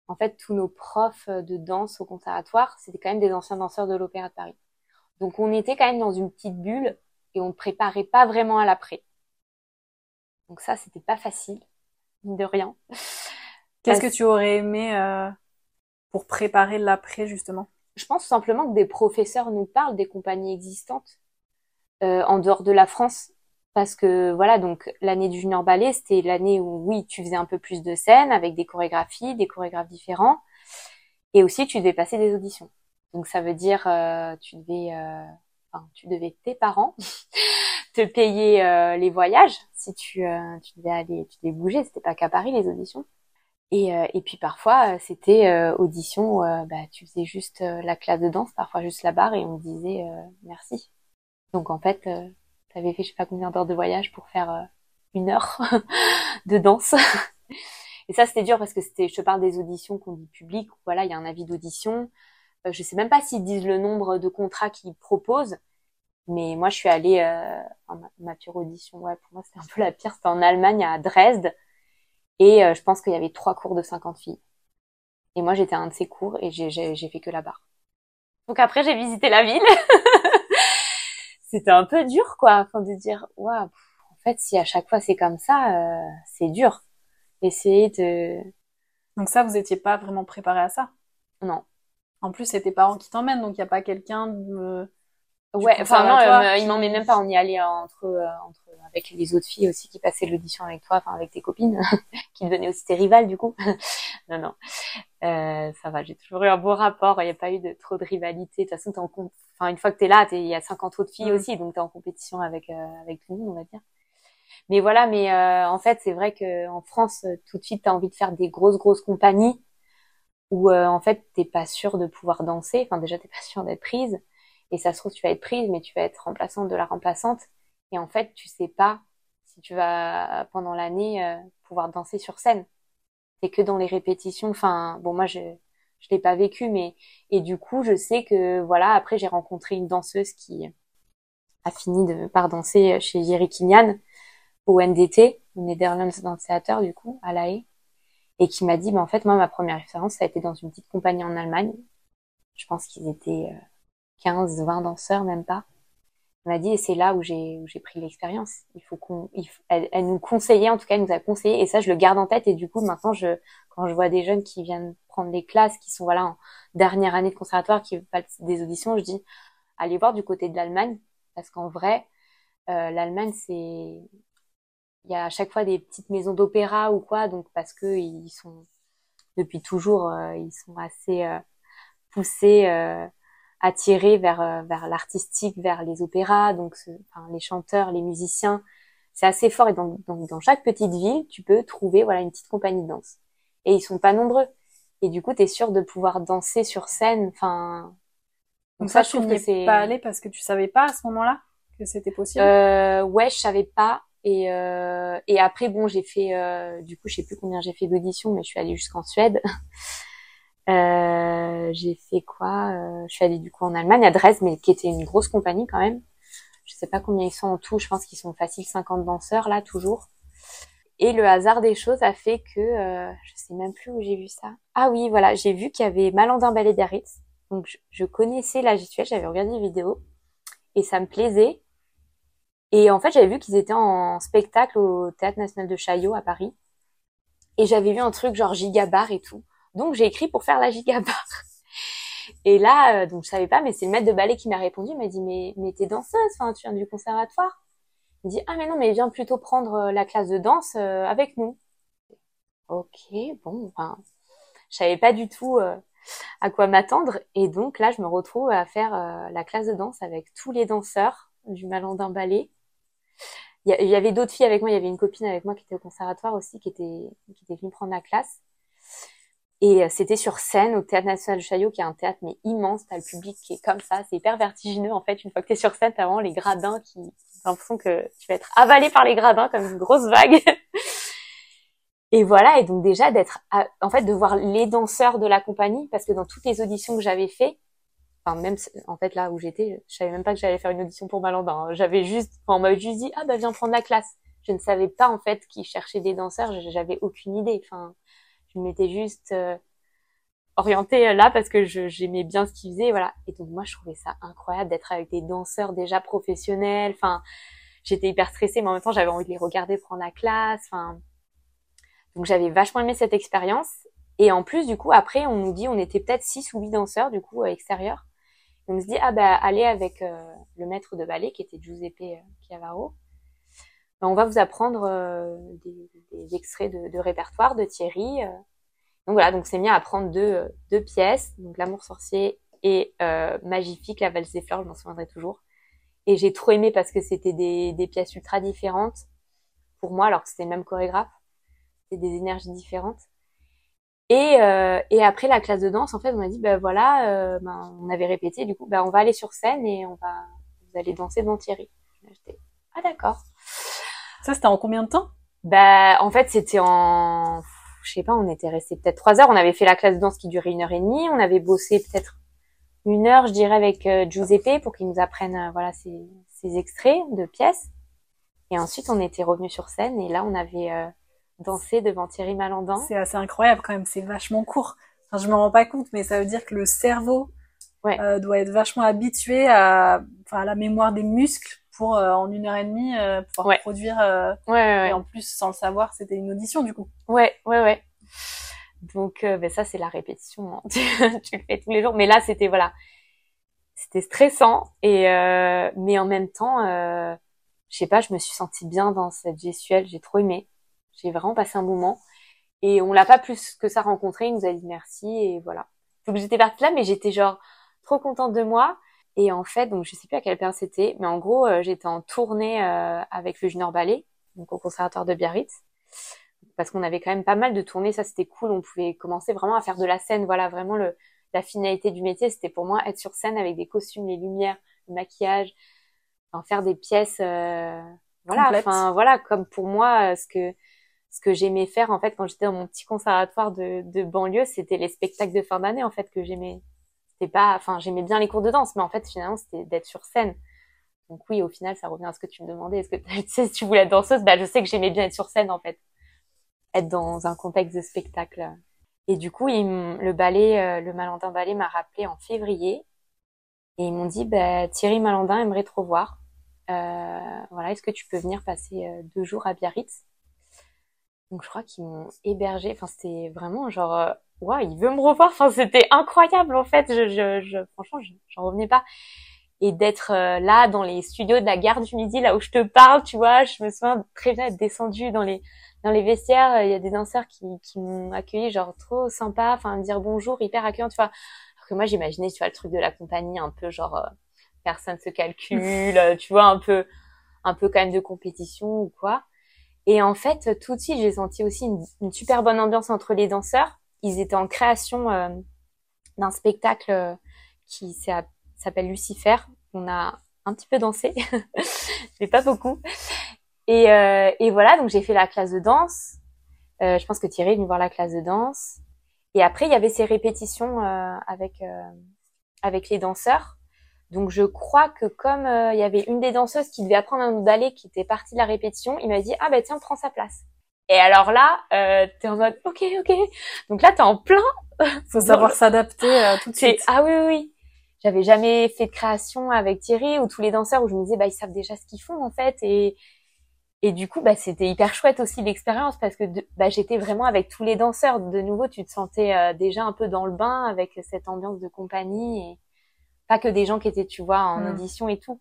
en fait, tous nos profs de danse au conservatoire, c'était quand même des anciens danseurs de l'Opéra de Paris. Donc on était quand même dans une petite bulle et on ne préparait pas vraiment à l'après. Donc ça, c'était pas facile, de rien. Qu'est-ce que tu aurais aimé euh, pour préparer l'après justement? Je pense simplement que des professeurs nous parlent des compagnies existantes euh, en dehors de la France. Parce que voilà, donc l'année du junior ballet, c'était l'année où oui, tu faisais un peu plus de scènes avec des chorégraphies, des chorégraphes différents, et aussi tu devais passer des auditions. Donc ça veut dire euh, tu devais, euh, enfin, tu devais tes parents te payer euh, les voyages si tu, euh, tu devais aller, tu devais bouger. C'était pas qu'à Paris les auditions. Et, euh, et puis parfois, euh, c'était audition, bah, tu faisais juste la classe de danse, parfois juste la barre, et on me disait merci. Donc en fait, tu avais fait je sais pas combien d'heures de voyage pour faire une heure de danse. et ça, c'était dur parce que c'était, je te parle des auditions qu'on dit publiques, voilà, il y a un avis d'audition. Je sais même pas s'ils disent le nombre de contrats qu'ils proposent, mais moi, je suis allée en ma pire audition, ouais, pour moi, c'était un peu la pire, c'était en Allemagne, à Dresde et euh, je pense qu'il y avait trois cours de 50 filles. Et moi, j'étais à un de ses cours et j'ai fait que la barre. Donc après, j'ai visité la ville. C'était un peu dur, quoi, enfin de dire, waouh, en fait, si à chaque fois c'est comme ça, euh, c'est dur. Essayer de. Donc ça, vous étiez pas vraiment préparé à ça? Non. En plus, c'est tes parents qui t'emmènent, donc il y a pas quelqu'un de Ouais, enfin non, euh, il met même pas. On y allait entre, euh, entre avec les autres filles aussi qui passaient l'audition avec toi, enfin avec tes copines, qui devenaient aussi tes rivales du coup. non, non, euh, ça va. J'ai toujours eu un beau rapport. Il n'y a pas eu de trop de rivalité. De toute façon, t'es en enfin une fois que t'es là, il y a 50 autres filles mm. aussi, donc t'es en compétition avec euh, avec tout le monde, on va dire. Mais voilà, mais euh, en fait, c'est vrai que en France, tout de suite, t'as envie de faire des grosses grosses compagnies où en fait t'es pas sûr de pouvoir danser. Enfin déjà, t'es pas sûr d'être prise. Et ça se trouve, tu vas être prise, mais tu vas être remplaçante de la remplaçante. Et en fait, tu sais pas si tu vas, pendant l'année, euh, pouvoir danser sur scène. C'est que dans les répétitions. Enfin, bon, moi, je, je l'ai pas vécu, mais, et du coup, je sais que, voilà, après, j'ai rencontré une danseuse qui a fini de, par danser chez Jerry Kinyan au NDT, Netherlands Dance Theater, du coup, à La Haye. Et qui m'a dit, bah, en fait, moi, ma première expérience, ça a été dans une petite compagnie en Allemagne. Je pense qu'ils étaient, euh, 15, 20 danseurs, même pas. Elle m'a dit, et c'est là où j'ai, où j'ai pris l'expérience. Il faut qu'on, elle, elle, nous conseillait, en tout cas, elle nous a conseillé, et ça, je le garde en tête, et du coup, maintenant, je, quand je vois des jeunes qui viennent prendre des classes, qui sont, voilà, en dernière année de conservatoire, qui passent des auditions, je dis, allez voir du côté de l'Allemagne, parce qu'en vrai, euh, l'Allemagne, c'est, il y a à chaque fois des petites maisons d'opéra ou quoi, donc parce que ils sont, depuis toujours, euh, ils sont assez euh, poussés, euh, attiré vers euh, vers l'artistique, vers les opéras, donc enfin, les chanteurs, les musiciens. C'est assez fort et donc, donc dans chaque petite ville, tu peux trouver voilà une petite compagnie de danse. Et ils sont pas nombreux. Et du coup, tu es sûr de pouvoir danser sur scène. Enfin, donc, ça, je trouve que c'est pas allé parce que tu savais pas à ce moment-là que c'était possible? Euh, ouais, je savais pas. Et, euh, et après, bon, j'ai fait, euh, du coup, je sais plus combien j'ai fait d'auditions, mais je suis allée jusqu'en Suède. Euh, j'ai fait quoi Je suis allée du coup en Allemagne, à Dresde, mais qui était une grosse compagnie quand même. Je sais pas combien ils sont en tout. Je pense qu'ils sont facile 50 danseurs là toujours. Et le hasard des choses a fait que je sais même plus où j'ai vu ça. Ah oui, voilà, j'ai vu qu'il y avait Malandin Ballet d'Aritz. Donc je, je, connaissais la gestuelle, j'avais regardé des vidéos et ça me plaisait. Et en fait, j'avais vu qu'ils étaient en spectacle au Théâtre National de Chaillot à Paris. Et j'avais vu un truc genre gigabar et tout. Donc j'ai écrit pour faire la gigabar. Et là, euh, donc je savais pas, mais c'est le maître de ballet qui m'a répondu. Il m'a dit mais mais t'es danseuse, enfin tu viens du conservatoire. Il me dit ah mais non mais viens plutôt prendre euh, la classe de danse euh, avec nous. Ok bon, enfin je savais pas du tout à quoi m'attendre et donc là je me retrouve à faire la classe de danse avec tous les danseurs du Malandin Ballet. Il y, avait d'autres filles avec moi, il y avait une copine avec moi qui était au conservatoire aussi, qui était qui était venue prendre la classe. Et euh, c'était sur scène au Théâtre National de Chaillot, qui est un théâtre mais immense. T'as le public qui est comme ça. C'est hyper vertigineux en fait. Une fois que t'es sur scène, t'as vraiment les gradins qui, t'as l'impression que tu vas être avalé par les gradins comme une grosse vague. et voilà. Et donc déjà d'être, en fait, de voir les danseurs de la compagnie, parce que dans toutes les auditions que j'avais fait, enfin même en fait là où j'étais, je savais même pas que j'allais faire une audition pour Malandin. Hein. J'avais juste, enfin, on m'avait juste dit ah bah viens prendre la classe. Je ne savais pas en fait qui cherchait des danseurs. J'avais aucune idée. Enfin je m'étais juste euh, orientée euh, là parce que j'aimais bien ce qu'ils faisaient, voilà. Et donc moi, je trouvais ça incroyable d'être avec des danseurs déjà professionnels. Enfin, j'étais hyper stressée, mais en même temps, j'avais envie de les regarder prendre la classe. Enfin, donc j'avais vachement aimé cette expérience. Et en plus, du coup, après, on nous dit, on était peut-être six ou huit danseurs, du coup, extérieurs. On se dit, ah bah, allez avec euh, le maître de ballet, qui était Giuseppe Chiavaro. Ben, on va vous apprendre euh, des, extraits de, répertoire de Thierry. Euh. Donc voilà, donc c'est mis à apprendre deux, euh, pièces, donc L'amour sorcier et euh, Magnifique, La valse des fleurs, je m'en souviendrai toujours. Et j'ai trop aimé parce que c'était des, des pièces ultra différentes pour moi, alors que c'était le même chorégraphe. C'était des énergies différentes. Et, euh, et après la classe de danse, en fait, on m'a dit, ben voilà, euh, ben, on avait répété, du coup, ben on va aller sur scène et on va, vous allez danser devant Thierry. J'étais, ah d'accord. Ça, c'était en combien de temps? Bah, en fait, c'était en, je sais pas, on était resté peut-être trois heures. On avait fait la classe de danse qui durait une heure et demie. On avait bossé peut-être une heure, je dirais, avec euh, Giuseppe pour qu'il nous apprenne, euh, voilà, ces, ces, extraits de pièces. Et ensuite, on était revenu sur scène et là, on avait dansé devant Thierry Malandin. C'est assez incroyable quand même. C'est vachement court. enfin, je me rends pas compte, mais ça veut dire que le cerveau Ouais. euh, doit être vachement habitué à, à la mémoire des muscles pour euh, en une heure et demie euh, pouvoir Ouais. produire. Ouais, Et en plus, sans le savoir, c'était une audition du coup. ouais, ouais, ouais. Donc, ben ça, c'est la répétition. hein. tu, le fais tous les jours. Mais là, c'était, voilà, c'était stressant. Et, mais en même temps, je sais pas, je me suis sentie bien dans cette gestuelle. J'ai trop aimé. J'ai vraiment passé un moment. Et on l'a pas plus que ça rencontré. Il nous a dit merci et voilà. Donc j'étais partie là, mais j'étais genre trop contente de moi. Et en fait, donc je sais plus à quelle période c'était, mais en gros, euh, j'étais en tournée euh, avec le Junior Ballet, donc au conservatoire de Biarritz, parce qu'on avait quand même pas mal de tournées. Ça, c'était cool. On pouvait commencer vraiment à faire de la scène. Voilà, vraiment le la finalité du métier, c'était pour moi être sur scène avec des costumes, les lumières, le maquillage, enfin, faire des pièces. euh, voilà, enfin voilà, comme pour moi, ce que ce que j'aimais faire en fait quand j'étais dans mon petit conservatoire de, banlieue, c'était les spectacles de fin d'année en fait que j'aimais. C'était pas, enfin j'aimais bien les cours de danse, mais en fait finalement c'était d'être sur scène. Donc oui, au final ça revient à ce que tu me demandais. Est-ce que tu si tu voulais être danseuse Bah je sais que j'aimais bien être sur scène en fait, être dans un contexte de spectacle. Et du coup, le ballet, euh, le Malandin Ballet m'a rappelé en février et ils m'ont dit bah, Thierry Malandin aimerait te revoir. Euh, voilà, est-ce que tu peux venir passer euh, deux jours à Biarritz? Donc je crois qu'ils m'ont hébergé. Enfin c'était vraiment genre euh, ouais il veut me revoir. Enfin c'était incroyable en fait. Je, je, je franchement je- j'en revenais pas. Et d'être euh, là dans les studios de la gare du Midi là où je te parle, tu vois, je me souviens très bien être descendue dans les dans les vestiaires. Il y a des danseurs qui qui m'ont accueilli genre trop sympa, enfin me dire bonjour, hyper accueillant, tu vois. Alors que moi j'imaginais tu vois le truc de la compagnie un peu genre euh, personne se calcule, euh, tu vois un peu un peu quand même de compétition ou quoi. Et en fait, tout de suite, j'ai senti aussi une, super bonne ambiance entre les danseurs. Ils étaient en création euh, d'un spectacle euh, qui s'appelle Lucifer. On a un petit peu dansé, mais pas beaucoup. Et, euh, et voilà, donc j'ai fait la classe de danse. Je pense que Thierry est venu voir la classe de danse. Et après, il y avait ces répétitions avec avec les danseurs. Donc je crois que comme euh, il y avait une des danseuses qui devait apprendre un ballet qui était partie de la répétition, il m'a dit ah bah tiens prends sa place. Et alors là, euh, t'es en mode ok ok. Donc là t'es en plein. Faut savoir s'adapter euh, tout de suite. ah oui oui oui. J'avais jamais fait de création avec Thierry ou tous les danseurs où je me disais bah ils savent déjà ce qu'ils font en fait et et du coup bah c'était hyper chouette aussi l'expérience parce que de- bah j'étais vraiment avec tous les danseurs. De nouveau tu te sentais euh, déjà un peu dans le bain avec cette ambiance de compagnie et pas que des gens qui étaient tu vois en Mm. audition et tout.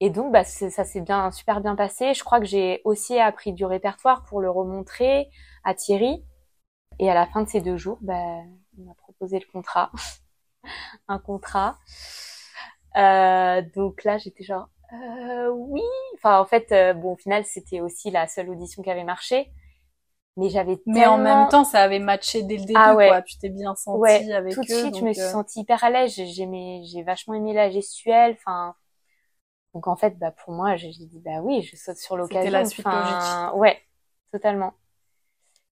Et donc bah ça s'est bien super bien passé. Je crois que j'ai aussi appris du répertoire pour le remontrer à Thierry. Et à la fin de ces deux jours, bah, on m'a proposé le contrat, un contrat. Euh, donc là, j'étais genre euh, oui. Enfin, en fait, euh, bon, au final, c'était aussi la seule audition qui avait marché. Mais j'avais Mais en même temps, ça avait matché dès le début, Ah ouais. quoi. Tu t'es bien senti Ouais, avec tout de eux. suite, je me suis euh, sentie hyper à l'aise. J'ai- J'aimais, j'ai vachement aimé la gestuelle. Enfin, donc en fait, bah pour moi, j'ai dit bah oui, je saute sur l'occasion. la suite Enfin, Ouais, totalement.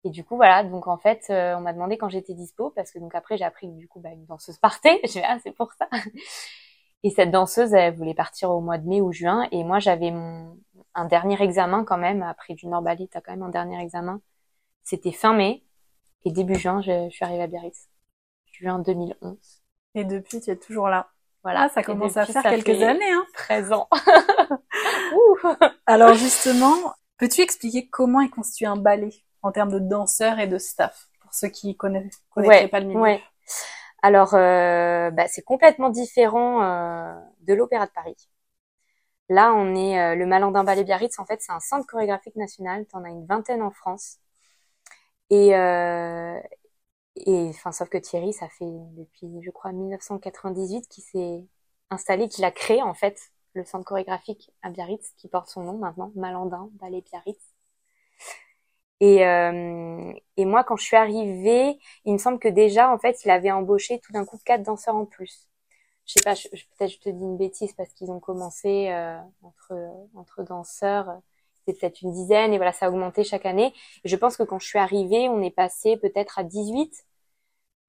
Et du coup, voilà. Donc en fait, euh, on m'a demandé quand j'étais dispo parce que donc après j'ai appris que du coup, bah une danseuse partait. J'ai dit ah c'est pour ça. Et cette danseuse, elle voulait partir au mois de mai ou juin. Et moi, j'avais mon un dernier examen quand même après du Nord Bali. T'as quand même un dernier examen. C'était fin mai et début juin, je, je suis arrivée à Biarritz. Juin 2011. Et depuis, tu es toujours là. Voilà, Ah, ça commence à faire quelques années, hein. 13 ans. Ouh. Alors justement, peux-tu expliquer comment est constitué un ballet en termes de danseurs et de staff pour ceux qui connaissent, connaîtraient Ouais, pas le milieu? ouais. Alors, euh, bah, c'est complètement différent euh, de l'Opéra de Paris. Là, on est euh, le Malandin Ballet Biarritz. En fait, c'est un centre chorégraphique national. T'en as une vingtaine en France. Et euh, et enfin, sauf que Thierry, ça fait depuis, je crois, 1998 qu'il s'est installé, qu'il a créé en fait le centre chorégraphique à Biarritz, qui porte son nom maintenant, Malandin Ballet Biarritz. Et, euh, et moi, quand je suis arrivée, il me semble que déjà, en fait, il avait embauché tout d'un coup quatre danseurs en plus. Je sais pas, peut-être je te dis une bêtise parce qu'ils ont commencé euh, entre entre danseurs, c'était peut-être une dizaine et voilà, ça a augmenté chaque année. Je pense que quand je suis arrivée, on est passé peut-être à 18.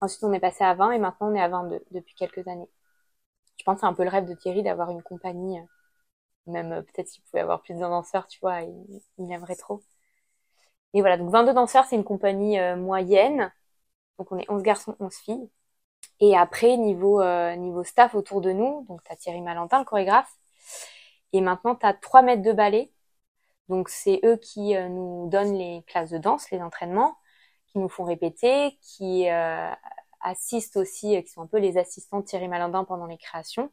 Ensuite, on est passé à 20 et maintenant on est à 22 depuis quelques années. Je pense que c'est un peu le rêve de Thierry d'avoir une compagnie. euh, Même euh, peut-être s'il pouvait avoir plus de danseurs, tu vois, il, il aimerait trop. Et voilà, donc 22 danseurs, c'est une compagnie euh, moyenne. Donc on est 11 garçons, 11 filles. Et après, niveau, staff autour de nous, donc tu as Thierry Malentin, le chorégraphe, et maintenant tu as trois maîtres de ballet. Donc c'est eux qui euh, nous donnent les classes de danse, les entraînements, qui nous font répéter, qui euh, assistent aussi, qui sont un peu les assistants de Thierry Malentin pendant les créations.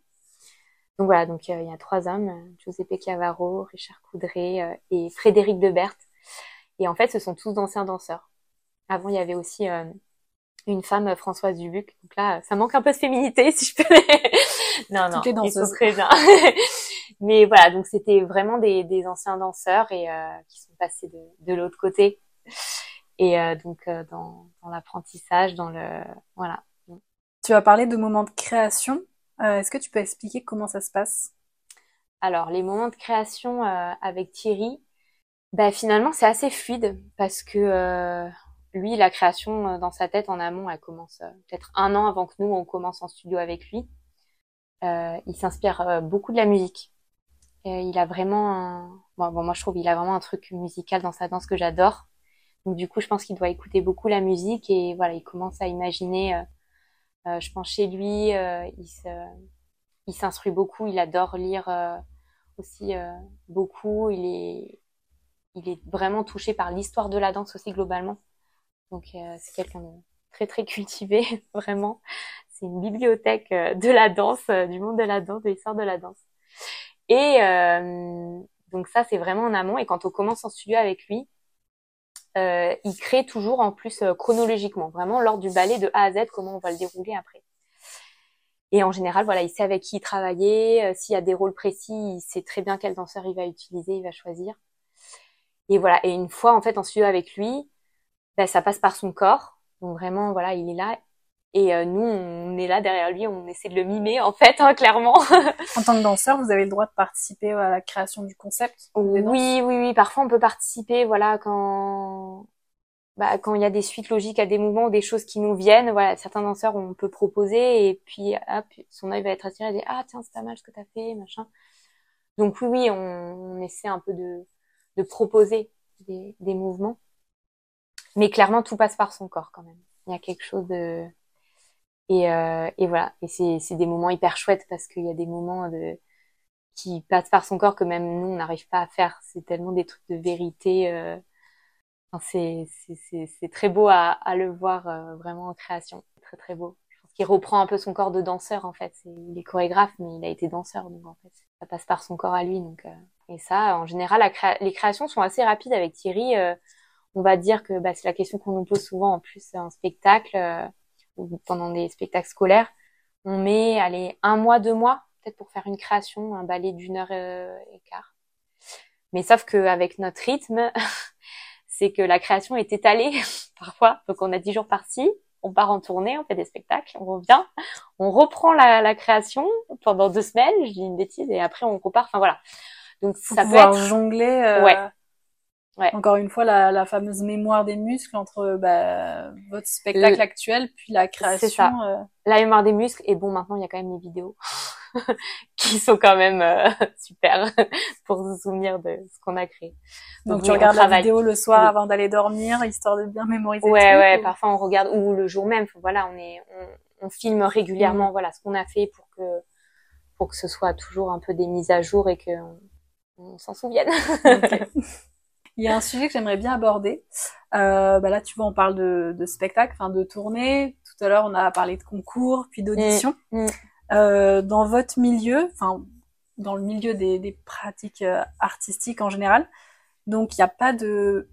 Donc voilà, donc il y a trois hommes, Giuseppe Cavaro, Richard Coudray et Frédéric Debert. Et en fait, ce sont tous d'anciens danseurs. Avant, il y avait aussi une femme euh, Françoise Dubuc. Donc là, ça manque un peu de féminité, si je peux. non, non, ils sont très bien. Mais voilà, donc c'était vraiment des, des, anciens danseurs et euh, qui sont passés de, de l'autre côté. Et euh, donc euh, dans, dans l'apprentissage, dans le voilà. Tu as parlé de moments de création. Est-ce que tu peux expliquer comment ça se passe? Alors les moments de création avec Thierry, bah finalement c'est assez fluide parce que lui, la création euh, dans sa tête en amont, elle commence peut-être un an avant que nous, on commence en studio avec lui. Il s'inspire beaucoup de la musique. Il a vraiment, un... bon, moi je trouve, il a vraiment un truc musical dans sa danse que j'adore. Donc du coup, je pense qu'il doit écouter beaucoup la musique et voilà, il commence à imaginer. Euh, je pense chez lui, il s'instruit beaucoup. Il adore lire aussi beaucoup. Il est, il est vraiment touché par l'histoire de la danse aussi globalement. Donc euh, c'est quelqu'un de très très cultivé, vraiment. C'est une bibliothèque euh, de la danse, euh, du monde de la danse, de l'histoire de la danse. Et donc ça c'est vraiment en amont. Et quand on commence en studio avec lui, euh, il crée toujours en plus chronologiquement, vraiment lors du ballet de A à Z, comment on va le dérouler après. Et en général, voilà, il sait avec qui il travaillait, s'il y a des rôles précis, il sait très bien quel danseur il va utiliser, il va choisir. Et voilà. Et une fois en fait en studio avec lui, ben, ça passe par son corps. Donc vraiment, voilà, il est là. Et euh, nous, on est là derrière lui, on essaie de le mimer, en fait, hein, clairement. en tant que danseur, vous avez le droit de participer à la création du concept Oui, oui, oui. Parfois, on peut participer, voilà, quand bah, quand il y a des suites logiques à des mouvements ou des choses qui nous viennent, voilà, certains danseurs, on peut proposer et puis, hop, son œil va être attiré et dire, ah, tiens, c'est pas mal ce que t'as fait, machin. Donc oui, oui, on, on, essaie un peu de, de proposer des, des mouvements. Mais clairement, tout passe par son corps quand même. Il y a quelque chose de et, euh, et voilà. Et c'est des moments hyper chouettes parce qu'il y a des moments de qui passent par son corps que même nous on n'arrive pas à faire. C'est tellement des trucs de vérité. Euh... Enfin, c'est très beau à, à le voir euh, vraiment en création. Très très beau. Je pense qu'il reprend un peu son corps de danseur en fait. Il est chorégraphe mais il a été danseur donc en fait ça passe par son corps à lui donc. Euh, et ça, en général, les créations sont assez rapides avec Thierry. Euh, on va dire que bah, c'est la question qu'on nous pose souvent en plus en spectacle euh, ou pendant des spectacles scolaires. On met allez un mois, deux mois peut-être pour faire une création, un ballet d'une heure euh, et quart. Mais sauf qu'avec notre rythme, c'est que la création est étalée parfois. Donc on a dix jours par-ci, on part en tournée, on fait des spectacles, on revient, on reprend la, la création pendant deux semaines, je dis une bêtise, et après on repart. Enfin voilà. Donc ça peut être jongler. Euh... Ouais Ouais. Encore une fois, la, la, fameuse mémoire des muscles entre bah, votre spectacle actuel puis la création. Ça. Euh... La mémoire des muscles. Et bon, maintenant, il y a quand même les vidéos qui sont quand même euh, super pour se souvenir de ce qu'on a créé. Donc, tu regardes la vidéo le soir avant d'aller dormir, histoire de bien mémoriser. Ouais, ouais. Parfois, on regarde ou le jour même. Voilà, on est, on, on filme régulièrement. Mm. Voilà, ce qu'on a fait pour que pour que ce soit toujours un peu des mises à jour et que on, s'en souvienne. Okay. Il y a un sujet que j'aimerais bien aborder. Euh, bah là, tu vois, on parle de, de spectacle, enfin de tournée. Tout à l'heure, on a parlé de concours, puis d'audition. Mm, mm. Euh, dans votre milieu, enfin dans le milieu des, des pratiques euh, artistiques en général, donc il n'y a pas de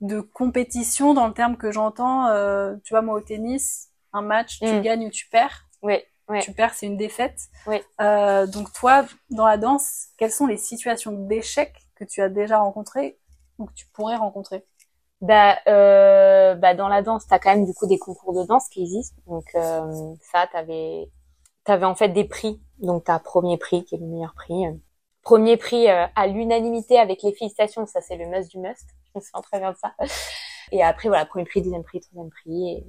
de compétition dans le terme que j'entends. Euh, tu vois, moi au tennis, un match, tu mm. gagnes ou tu perds. Oui. Ouais. Tu perds, c'est une défaite. Euh, donc toi, dans la danse, quelles sont les situations d'échec que tu as déjà rencontrées que tu pourrais rencontrer bah, euh, bah dans la danse, t'as quand même du coup des concours de danse qui existent. Donc euh, ça, t'avais t'avais en fait des prix. Donc t'as premier prix qui est le meilleur prix. Premier prix euh, à l'unanimité avec les félicitations, ça c'est le must du must. Je me souviens très bien de ça. Et après voilà, premier prix, deuxième prix, troisième prix. Et...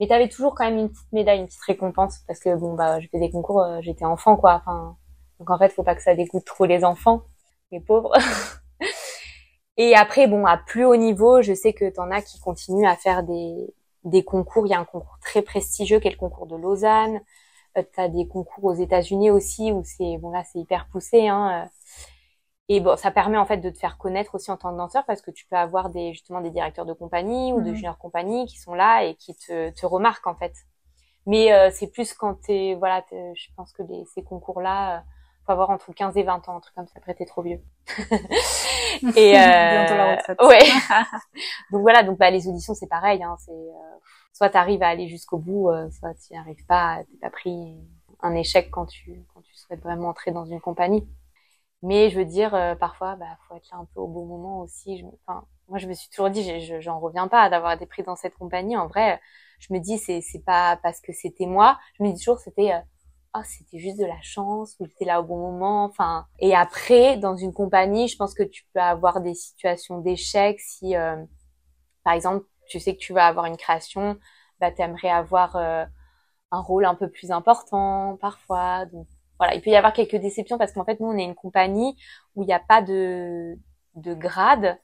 Mais t'avais toujours quand même une petite médaille, une petite récompense parce que bon bah je fais des concours, euh, j'étais enfant quoi. Enfin donc en fait faut pas que ça dégoûte trop les enfants, les pauvres. Et après, bon, à plus haut niveau, je sais que t'en as qui continuent à faire des, des concours. Il y a un concours très prestigieux qui est le concours de Lausanne. Euh, tu as des concours aux États-Unis aussi où c'est bon là c'est hyper poussé. Hein, euh. et bon, ça permet en fait de te faire connaître aussi en tant que danseur parce que tu peux avoir des justement des directeurs de compagnie ou de mhm. junior compagnie qui sont là et qui te, te remarquent en fait. Mais euh, c'est plus quand t'es voilà, je pense que les, ces concours-là, faut avoir entre 15 et 20 ans, un truc comme ça. Après, t'es trop vieux. et euh, ouais. donc voilà, donc bah les auditions c'est pareil. Hein, c'est euh, soit t'arrives à aller jusqu'au bout, euh, soit tu n'y arrives pas. T'es pas pris un échec quand tu quand tu souhaites vraiment entrer dans une compagnie. Mais je veux dire, euh, parfois, bah faut être là un peu au bon moment aussi. Je, enfin, moi je me suis toujours dit, j'en reviens pas d'avoir été pris dans cette compagnie. En vrai, je me dis c'est c'est pas parce que c'était moi. Je me dis toujours c'était euh, oh, c'était juste de la chance ou j'étais là au bon moment. Enfin, et après, dans une compagnie, je pense que tu peux avoir des situations d'échec si, euh, par exemple, tu sais que tu vas avoir une création, bah, t'aimerais avoir euh, un rôle un peu plus important parfois. Donc, voilà, il peut y avoir quelques déceptions parce qu'en fait, nous, on est une compagnie où il n'y a pas de, de grade,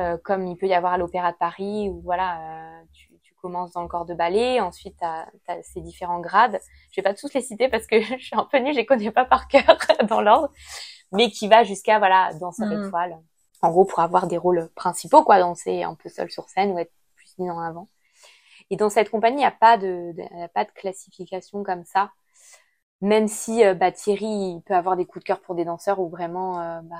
euh, comme il peut y avoir à l'Opéra de Paris, où voilà, commences dans le corps de ballet, ensuite tu as, ces différents grades. Je vais pas tous les citer parce que je suis un peu nulle, je les connais pas par cœur dans l'ordre, mais qui va jusqu'à voilà danseur mmh. étoile. En gros, pour avoir des rôles principaux, quoi, danser un peu seul sur scène ou être plus mis en avant. Et dans cette compagnie, il n'y a pas de, a pas de classification comme ça. Même si euh, bah, Thierry il peut avoir des coups de cœur pour des danseurs ou vraiment, euh, bah,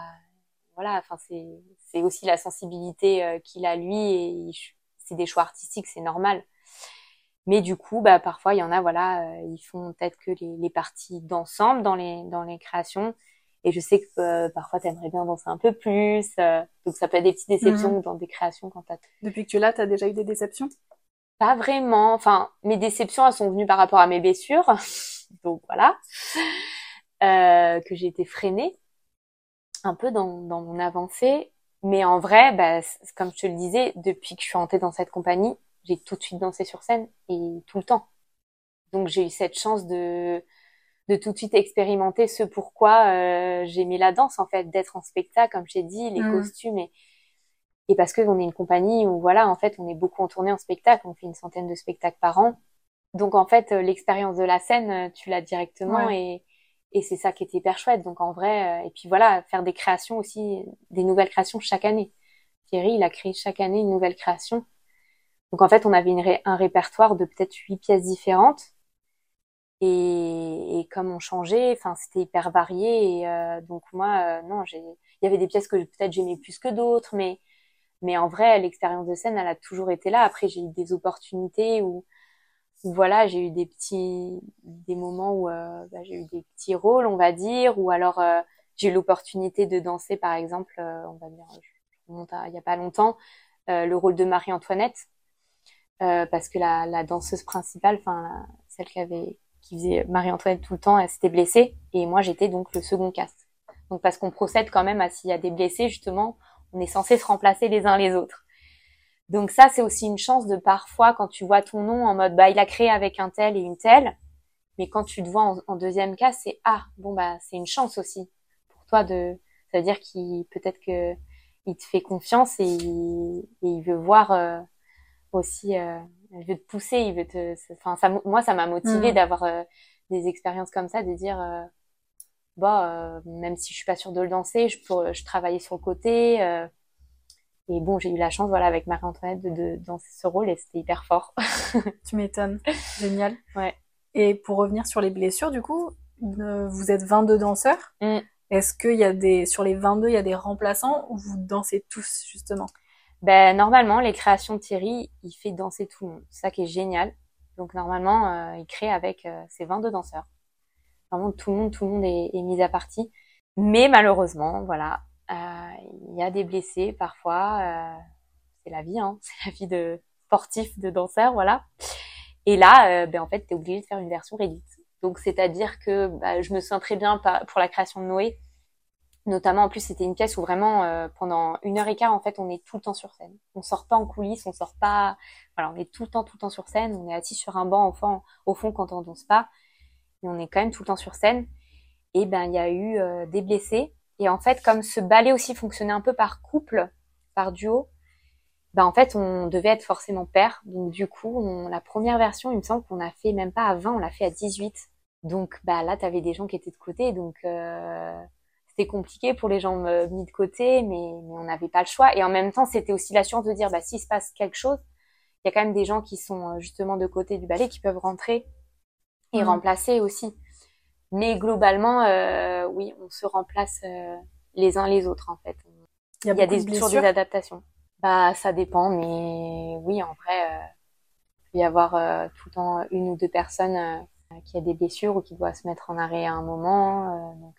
voilà, enfin c'est aussi la sensibilité euh, qu'il a lui et c'est des choix artistiques, c'est normal. Mais du coup, bah, parfois, il y en a, voilà, euh, ils font peut-être que les, les parties d'ensemble dans les, dans les créations. Et je sais que euh, parfois, tu aimerais bien danser un peu plus. Euh, donc, ça peut être des petites déceptions mhm. dans des créations quand t'as... Depuis que tu es là, tu as déjà eu des déceptions? Pas vraiment. Enfin, mes déceptions, elles sont venues par rapport à mes blessures. donc, voilà. que j'ai été freinée un peu dans, dans mon avancée. Mais en vrai, bah, comme je te le disais, depuis que je suis rentrée dans cette compagnie, j'ai tout de suite dansé sur scène et tout le temps. Donc j'ai eu cette chance de de tout de suite expérimenter ce pourquoi euh, j'aimais la danse en fait, d'être en spectacle comme j'ai dit, les mmh. costumes et et parce que on est une compagnie où voilà en fait on est beaucoup en tournée en spectacle, on fait une centaine de spectacles par an. Donc en fait l'expérience de la scène, tu l'as directement et et c'est ça qui était hyper chouette. Donc en vrai, euh, et puis voilà, faire des créations aussi, des nouvelles créations chaque année. Thierry, il a créé chaque année une nouvelle création. Donc en fait, on avait une un répertoire de peut-être huit pièces différentes. Et, et comme on changeait, enfin c'était hyper varié. Et euh, donc moi, euh, non, j'ai, il y avait des pièces que peut-être j'aimais plus que d'autres, mais mais en vrai, l'expérience de scène, elle a toujours été là. Après, j'ai eu des opportunités où voilà, j'ai eu des petits, des moments où euh, bah, j'ai eu des petits rôles, on va dire, ou alors euh, j'ai eu l'opportunité de danser, par exemple, euh, on va dire, je remonte il y a pas longtemps, le rôle de Marie-Antoinette, parce que la, la danseuse principale, enfin celle qui avait, qui faisait Marie-Antoinette tout le temps, elle s'était blessée, et moi j'étais donc le second cast. Donc parce qu'on procède quand même à s'il y a des blessés, justement, on est censé se remplacer les uns les autres. Donc ça, c'est aussi une chance de parfois, quand tu vois ton nom en mode, bah, il a créé avec un tel et une telle, mais quand tu te vois en, deuxième cas, c'est, ah, bon, bah, c'est une chance aussi pour toi de, ça veut dire qu'il, peut-être que il te fait confiance et il, veut voir euh, aussi, euh, il veut te pousser, il veut te, enfin, ça, moi, ça m'a motivé mm. d'avoir euh, des expériences comme ça, de dire, bah, même si je suis pas sûre de le danser, je peux, je travaillais sur le côté, et bon, j'ai eu la chance, voilà, avec Marie-Antoinette, de, de danser ce rôle et c'était hyper fort. tu m'étonnes. Génial. Ouais. Et pour revenir sur les blessures, du coup, euh, vous êtes 22 danseurs. Mm. Est-ce qu'il y a des, sur les 22, il y a des remplaçants ou vous dansez tous, justement? Ben, normalement, les créations de Thierry, il fait danser tout le monde. C'est ça qui est génial. Donc, normalement, euh, il crée avec euh, ses 22 danseurs. Vraiment, tout le monde, tout le monde est, est mis à partie. Mais malheureusement, voilà, il y a des blessés parfois. Euh, c'est la vie, hein, c'est la vie de sportif, de danseur, voilà. Et là, euh, ben, en fait, tu es obligé de faire une version réduite. Donc, c'est-à-dire que bah, je me souviens très bien pour la création de Noé, notamment en plus c'était une pièce où vraiment pendant une heure et quart en fait on est tout le temps sur scène on sort pas en coulisses on sort pas voilà on est tout le temps tout le temps sur scène on est assis sur un banc au fond au fond quand on danse pas mais on est quand même tout le temps sur scène et ben il y a eu des blessés et en fait, comme ce ballet aussi fonctionnait un peu par couple, par duo, bah en fait on devait être forcément pair. Donc du coup, on, la première version, il me semble qu'on a fait même pas à 20, on l'a fait à 18. Donc bah là, tu avais des gens qui étaient de côté, donc euh, c'était compliqué pour les gens mis de côté, mais, mais on n'avait pas le choix. Et en même temps, c'était aussi l'assurance de dire, bah s'il se passe quelque chose, il y a quand même des gens qui sont euh, justement de côté du ballet qui peuvent rentrer et mmh. remplacer aussi. Mais globalement, euh, oui, on se remplace euh, les uns les autres en fait. Il y a, des, toujours des adaptations. Bah, ça dépend, mais oui, en vrai, euh, il peut y avoir euh, tout le temps une ou deux personnes euh, qui a des blessures ou qui doivent se mettre en arrêt à un moment. Donc,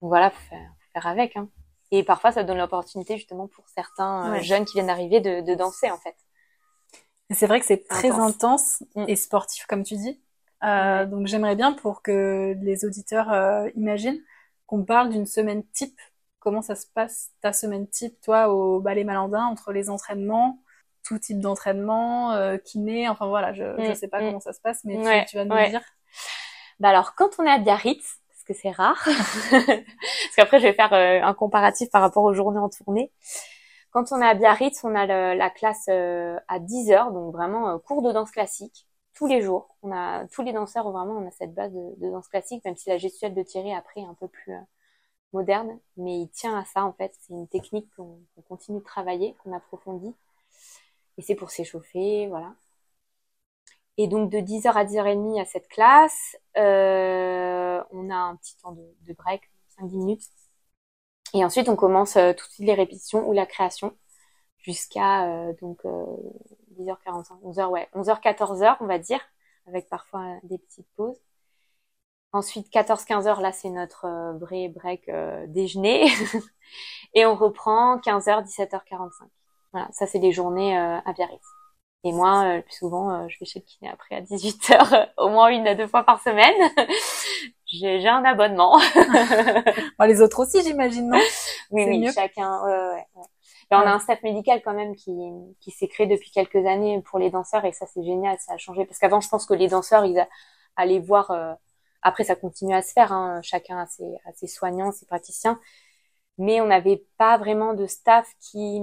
donc, voilà, faut faire, faut faire avec. Hein. Et parfois, ça donne l'opportunité justement pour certains jeunes qui viennent d'arriver de, de, danser en fait. C'est vrai que c'est très intense, mm. et sportif comme tu dis. Euh, Donc j'aimerais bien pour que les auditeurs euh, imaginent qu'on parle d'une semaine type. Comment ça se passe ta semaine type, toi, au Ballet Malandin, entre les entraînements, tout type d'entraînement, euh, kiné, enfin voilà, je ne mm, sais pas mm. comment ça se passe, mais tu, vas nous dire. Bah alors, quand on est à Biarritz, parce que c'est rare, parce qu'après je vais faire euh, un comparatif par rapport aux journées en tournée. Quand on est à Biarritz, on a la classe euh, à 10 heures, donc vraiment cours de danse classique tous les jours. On a tous les danseurs vraiment on a cette base de, danse classique, même si la gestuelle de Thierry après est un peu plus euh, moderne, mais il tient à ça en fait. C'est une technique qu'on continue de travailler, qu'on approfondit, et c'est pour s'échauffer, voilà. Et donc de 10h à 10h30 à cette classe, euh, on a un petit temps de, break, 5-10 minutes. Et ensuite on commence euh, toutes les répétitions ou la création jusqu'à donc 10h45, 11h, ouais, 11h, 14h, on va dire, avec parfois des petites pauses. Ensuite, 14-15h, là, c'est notre euh, vrai break euh, déjeuner. et on reprend 15h, 17h45. Voilà, ça, c'est les journées euh, à Biarritz. Et moi, le plus souvent, je vais chez le kiné après à 18h, au moins une à deux fois par semaine. j'ai un abonnement. les autres aussi, j'imagine, non? Oui, oui, chacun. Ouais, ouais, on a un staff médical quand même qui, qui s'est créé depuis quelques années pour les danseurs et ça c'est génial, ça a changé. Parce qu'avant je pense que les danseurs ils allaient voir. Euh, après ça continue à se faire, hein, chacun a ses, a ses soignants, ses praticiens, mais on n'avait pas vraiment de staff qui,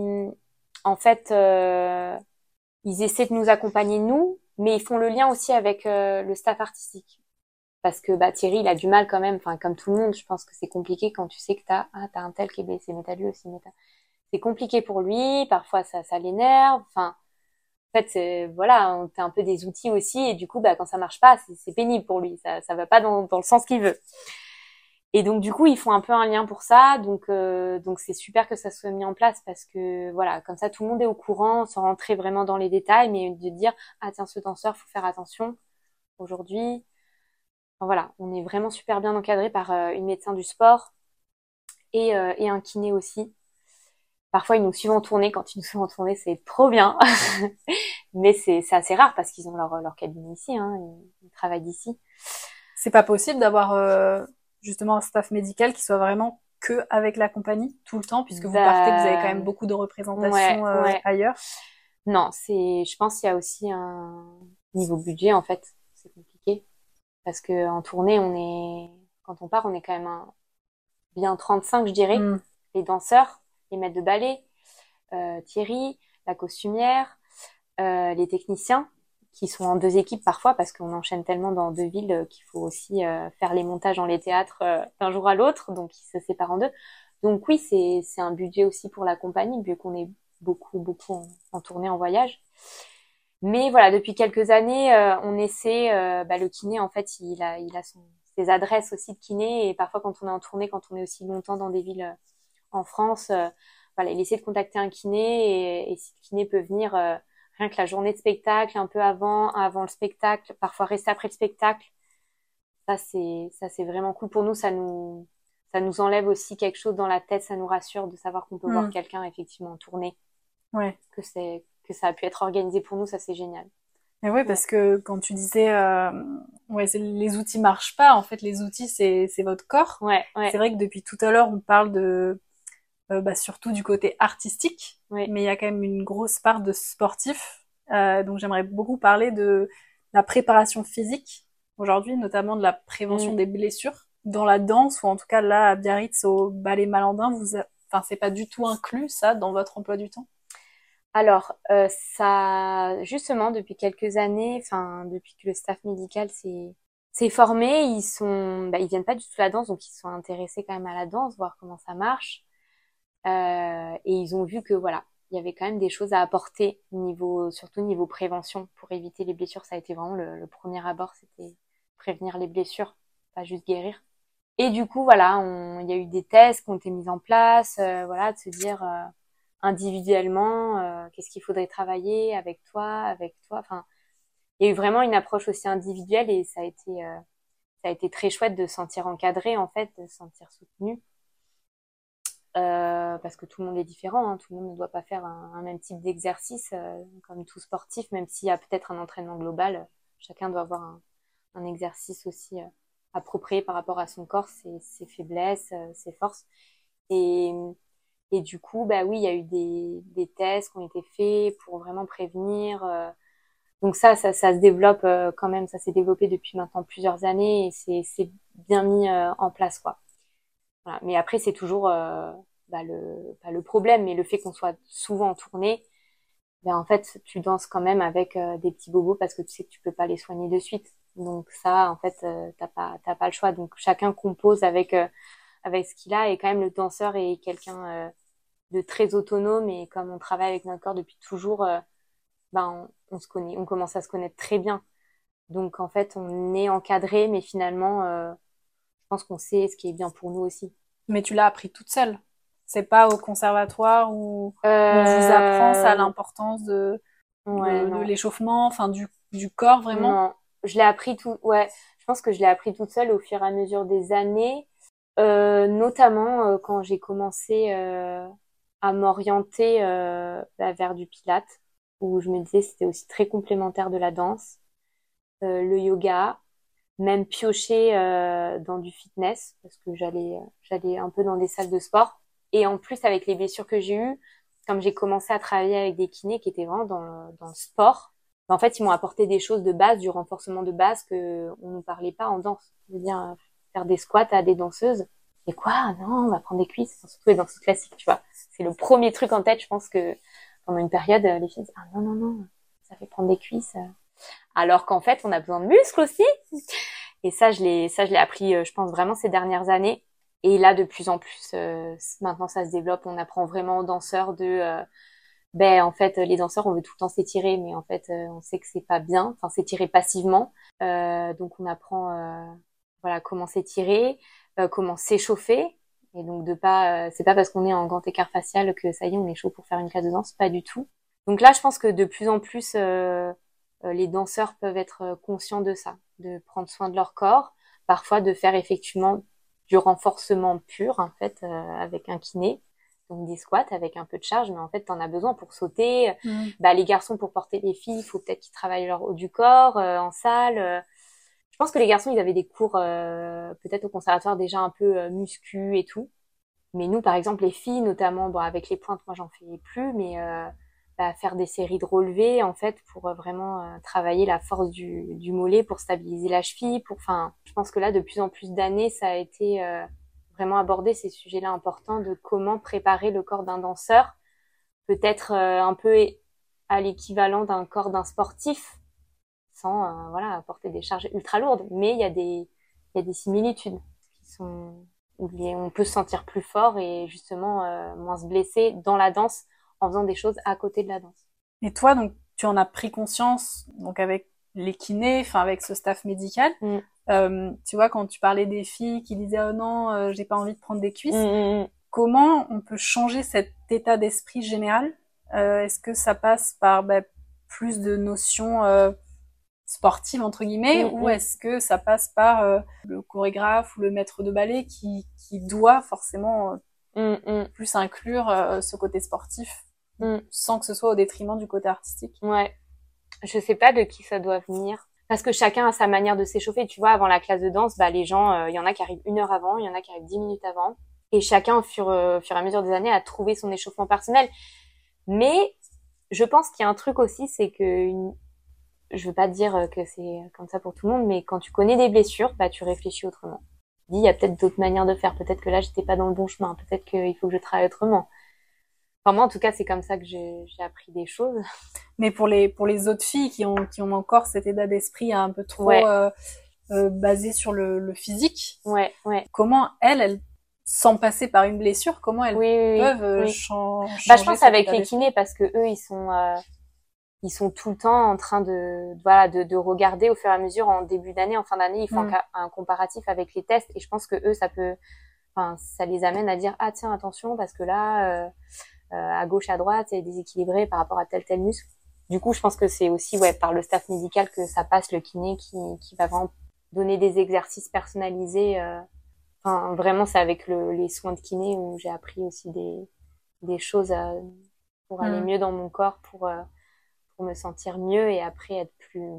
en fait, euh, ils essaient de nous accompagner nous, mais ils font le lien aussi avec euh, le staff artistique. Parce que bah, Thierry il a du mal quand même. Enfin comme tout le monde je pense que c'est compliqué quand tu sais que t'as ah t'as un tel qui est blessé mais t'as lui aussi mais c'est compliqué pour lui, parfois ça, ça l'énerve. Enfin, en fait, voilà, on un peu des outils aussi, et du coup, bah, quand ça marche pas, c'est, pénible pour lui. Ça, ça va pas dans, le sens qu'il veut. Et donc du coup, ils font un peu un lien pour ça. Donc euh, donc c'est super que ça soit mis en place parce que voilà, comme ça tout le monde est au courant, sans rentrer vraiment dans les détails, mais de dire ah tiens ce danseur, faut faire attention aujourd'hui. Voilà, on est vraiment super bien encadré par euh, une médecin du sport et, euh, et un kiné aussi. Parfois, ils nous suivent en tournée. Quand ils nous suivent en tournée, c'est trop bien. Mais c'est assez rare parce qu'ils ont leur, leur cabinet ici. Hein, ils, travaillent d'ici. C'est pas possible d'avoir euh, justement un staff médical qui soit vraiment que avec la compagnie tout le temps, puisque vous partez, vous avez quand même beaucoup de représentations euh, ailleurs. Non, c'est. Je pense qu'il y a aussi un niveau budget en fait. C'est compliqué parce que en tournée, on est quand on part, on est quand même un... bien 35, je dirais, mm. les danseurs les maîtres de ballet, euh, Thierry, la costumière, euh, les techniciens qui sont en deux équipes parfois parce qu'on enchaîne tellement dans deux villes euh, qu'il faut aussi faire les montages dans les théâtres d'un jour à l'autre, donc ils se séparent en deux. Donc oui, c'est un budget aussi pour la compagnie vu qu'on est beaucoup beaucoup en, tournée en voyage. Mais voilà, depuis quelques années, on essaie. bah, le kiné, en fait, il a il a son, ses adresses aussi de kiné et parfois quand on est en tournée, quand on est aussi longtemps dans des villes en France, euh, voilà, il essaie de contacter un kiné et, si le kiné peut venir euh, rien que la journée de spectacle, un peu avant, avant le spectacle, parfois rester après le spectacle. Ça c'est ça c'est vraiment cool pour nous. Ça nous ça nous enlève aussi quelque chose dans la tête. Ça nous rassure de savoir qu'on peut voir mm. quelqu'un effectivement en tournée. Ouais. Que c'est que ça a pu être organisé pour nous. Ça c'est génial. Mais oui, parce que quand tu disais, euh, ouais, les outils marchent pas. En fait, les outils, c'est c'est votre corps. Ouais, ouais. C'est vrai que depuis tout à l'heure, on parle de euh, bah, surtout du côté artistique, mais il y a quand même une grosse part de sportif. Euh, donc j'aimerais beaucoup parler de la préparation physique aujourd'hui, notamment de la prévention mm. des blessures dans la danse ou en tout cas là à Biarritz au ballet Malandin. Vous, enfin c'est pas du tout inclus ça dans votre emploi du temps? alors, euh, ça, justement, depuis quelques années, enfin, depuis que le staff médical s'est formé, ils sont, bah, ils viennent pas du tout de la danse, donc ils sont intéressés quand même à la danse, voir comment ça marche, euh, et ils ont vu que voilà, il y avait quand même des choses à apporter niveau, surtout niveau prévention pour éviter les blessures. Ça a été vraiment le, premier abord, c'était prévenir les blessures, pas juste guérir. Et du coup, voilà, il y a eu des tests qui ont été mis en place, euh, voilà, de se dire euh, individuellement, qu'est-ce qu'il faudrait travailler avec toi, avec toi. Enfin, il y a eu vraiment une approche aussi individuelle et ça a été, ça a été très chouette de se sentir encadré en fait, de se sentir soutenu. Euh, parce que tout le monde est différent, hein. tout le monde ne doit pas faire un, un même type d'exercice euh, comme tout sportif, même s'il y a peut-être un entraînement global, chacun doit avoir un, un exercice aussi approprié par rapport à son corps, ses, ses faiblesses, ses forces. Et, et du coup, bah oui, il y a eu des, des tests qui ont été faits pour vraiment prévenir. Euh, donc ça, ça, ça, se développe euh, quand même, ça s'est développé depuis maintenant plusieurs années et c'est bien mis euh, en place, quoi. Voilà. Mais après, c'est toujours bah, le, pas le problème, mais le fait qu'on soit souvent en tournée, ben en fait, tu danses quand même avec des petits bobos parce que tu sais que tu peux pas les soigner de suite. Donc ça, en fait, t'as pas, t'as pas le choix. Donc chacun compose avec avec ce qu'il a et quand même le danseur est quelqu'un de très autonome et comme on travaille avec notre corps depuis toujours, euh, ben on, se connaît, on commence à se connaître très bien. Donc en fait, on est encadré, mais finalement, euh, je pense qu'on sait ce qui est bien pour nous aussi. Mais tu l'as appris toute seule. C'est pas au conservatoire où on vous apprend ça euh, l'importance de, de, l'échauffement, enfin du, du corps vraiment. Non, je l'ai appris tout. Ouais, je pense que je l'ai appris toute seule au fur et à mesure des années, notamment quand j'ai commencé à m'orienter euh, bah, vers du pilate, où je me disais c'était aussi très complémentaire de la danse, euh, le yoga, même piocher euh, dans du fitness, parce que j'allais j'allais un peu dans des salles de sport. Et en plus, avec les blessures que j'ai eues, comme j'ai commencé à travailler avec des kinés qui étaient vraiment dans, dans le sport, bah, en fait, ils m'ont apporté des choses de base, du renforcement de base que on ne parlait pas en danse. Je veux dire, faire des squats à des danseuses. Et quoi? Non, on va prendre des cuisses, surtout les danseuses classiques, tu vois c'est le premier truc en tête. Je pense que pendant une période, les filles disent ah non non non, ça fait prendre des cuisses. Alors qu'en fait, on a besoin de muscles aussi. Et ça, je l'ai ça je l'ai appris, euh, je pense vraiment ces dernières années. Et là, de plus en plus, euh, maintenant ça se développe. On apprend vraiment aux danseurs de euh, ben en fait les danseurs on veut tout le temps s'étirer mais en fait on sait que c'est pas bien enfin s'étirer passivement donc on apprend voilà comment s'étirer comment s'échauffer et donc de pas, euh, c'est pas parce qu'on est en grand écart facial que ça y est, on est chaud pour faire une classe de danse, pas du tout. Donc là, je pense que de plus en plus, euh, euh, les danseurs peuvent être conscients de ça, de prendre soin de leur corps, parfois de faire effectivement du renforcement pur en fait avec un kiné, donc des squats avec un peu de charge, mais en fait, t'en as besoin pour sauter. Mmh. Bah, les garçons pour porter les filles, il faut peut-être qu'ils travaillent leur haut du corps en salle. Je pense que les garçons, ils avaient des cours euh, peut-être au conservatoire déjà un peu euh, muscu et tout. Mais nous, par exemple, les filles, notamment, bon, avec les pointes, moi, j'en fais plus, mais euh, bah, faire des séries de relevés, en fait, pour vraiment travailler la force du, du, mollet, pour stabiliser la cheville. Pour, enfin, je pense que là, de plus en plus d'années, ça a été vraiment abordé ces sujets-là importants de comment préparer le corps d'un danseur, peut-être un peu à l'équivalent d'un corps d'un sportif, sans euh, voilà porter des charges ultra lourdes. Mais il y a des il y a des similitudes qui sont on peut se sentir plus fort et justement euh, moins se blesser dans la danse en faisant des choses à côté de la danse. Et toi, donc, tu en as pris conscience, donc avec les kinés, enfin avec ce staff médical. Mm. Euh, tu vois, quand tu parlais des filles qui disaient oh non, euh, j'ai pas envie de prendre des cuisses. Mm, mm, comment on peut changer cet état d'esprit général? Euh, Est-ce que ça passe par bah, plus de notions sportive entre guillemets mm, ou est-ce que ça passe par le chorégraphe ou le maître de ballet qui, qui doit forcément euh, mm, plus inclure euh, ce côté sportif sans que ce soit au détriment du côté artistique Ouais, je sais pas de qui ça doit venir parce que chacun a sa manière de s'échauffer. Tu vois, avant la classe de danse, bah les gens, il y en a qui arrivent une heure avant, il y en a qui arrivent dix minutes avant, et chacun au fur, au fur et à mesure des années a trouvé son échauffement personnel. Mais je pense qu'il y a un truc aussi, c'est que une, je veux pas dire euh, que c'est comme ça pour tout le monde, mais quand tu connais des blessures, bah tu réfléchis autrement. Il y a peut-être d'autres manières de faire. Peut-être que là, j'étais pas dans le bon chemin. Peut-être qu'il faut que je travaille autrement. Enfin, moi, en tout cas, c'est comme ça que j'ai appris des choses. Mais pour les pour les autres filles qui ont qui ont encore cet état d'esprit un peu trop euh, euh, basé sur le, le, physique. Ouais, ouais. Comment elles, elles, sans passer par une blessure, comment elles peuvent euh, changer Bah, je pense avec les kinés parce que eux, ils sont euh, ils sont tout le temps en train de voilà de, de regarder au fur et à mesure en début d'année, en fin d'année, ils font mm. un, comparatif avec les tests et je pense que eux, ça peut, enfin, ça les amène à dire ah tiens attention parce que là. Euh, euh, à gauche, à droite, et déséquilibré par rapport à tel tel muscle. Du coup, je pense que c'est aussi ouais par le staff médical que ça passe le kiné qui, qui va vraiment donner des exercices personnalisés. Euh, enfin, vraiment, c'est avec le, les soins de kiné où j'ai appris aussi des, des choses pour aller mm. mieux dans mon corps, pour, euh, pour me sentir mieux et après être plus,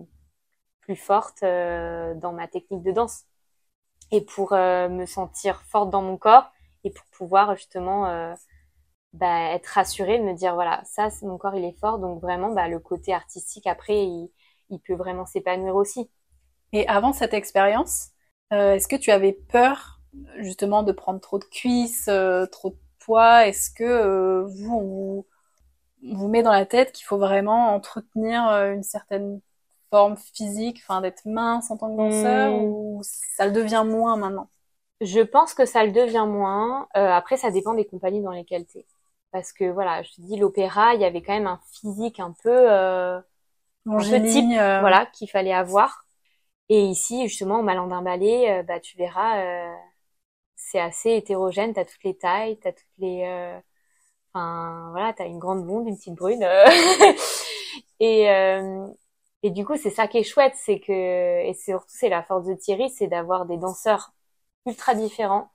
plus forte dans ma technique de danse. Et pour me sentir forte dans mon corps et pour pouvoir justement bah, être rassurée, me dire voilà, ça, mon corps il est fort, donc vraiment bah, le côté artistique après, il, il peut vraiment s'épanouir aussi. Et avant cette expérience, euh, est-ce que tu avais peur justement de prendre trop de cuisses, euh, trop de poids? Est-ce que euh, vous, on vous, vous met dans la tête qu'il faut vraiment entretenir une certaine forme physique, enfin d'être mince en tant que danseur, mmh. ou ça le devient moins maintenant? Je pense que ça le devient moins. après, ça dépend des compagnies dans lesquelles tu es parce que voilà, je te dis l'opéra, il y avait quand même un physique un peu euh, un type, euh. voilà, qu'il fallait avoir. Et ici, justement, au Malandin Ballet, euh, bah tu verras, euh, c'est assez hétérogène. T'as toutes les tailles, t'as toutes les, enfin voilà, t'as une grande blonde, une petite brune, et et du coup, c'est ça qui est chouette, c'est que et surtout c'est la force de Thierry, c'est d'avoir des danseurs ultra différents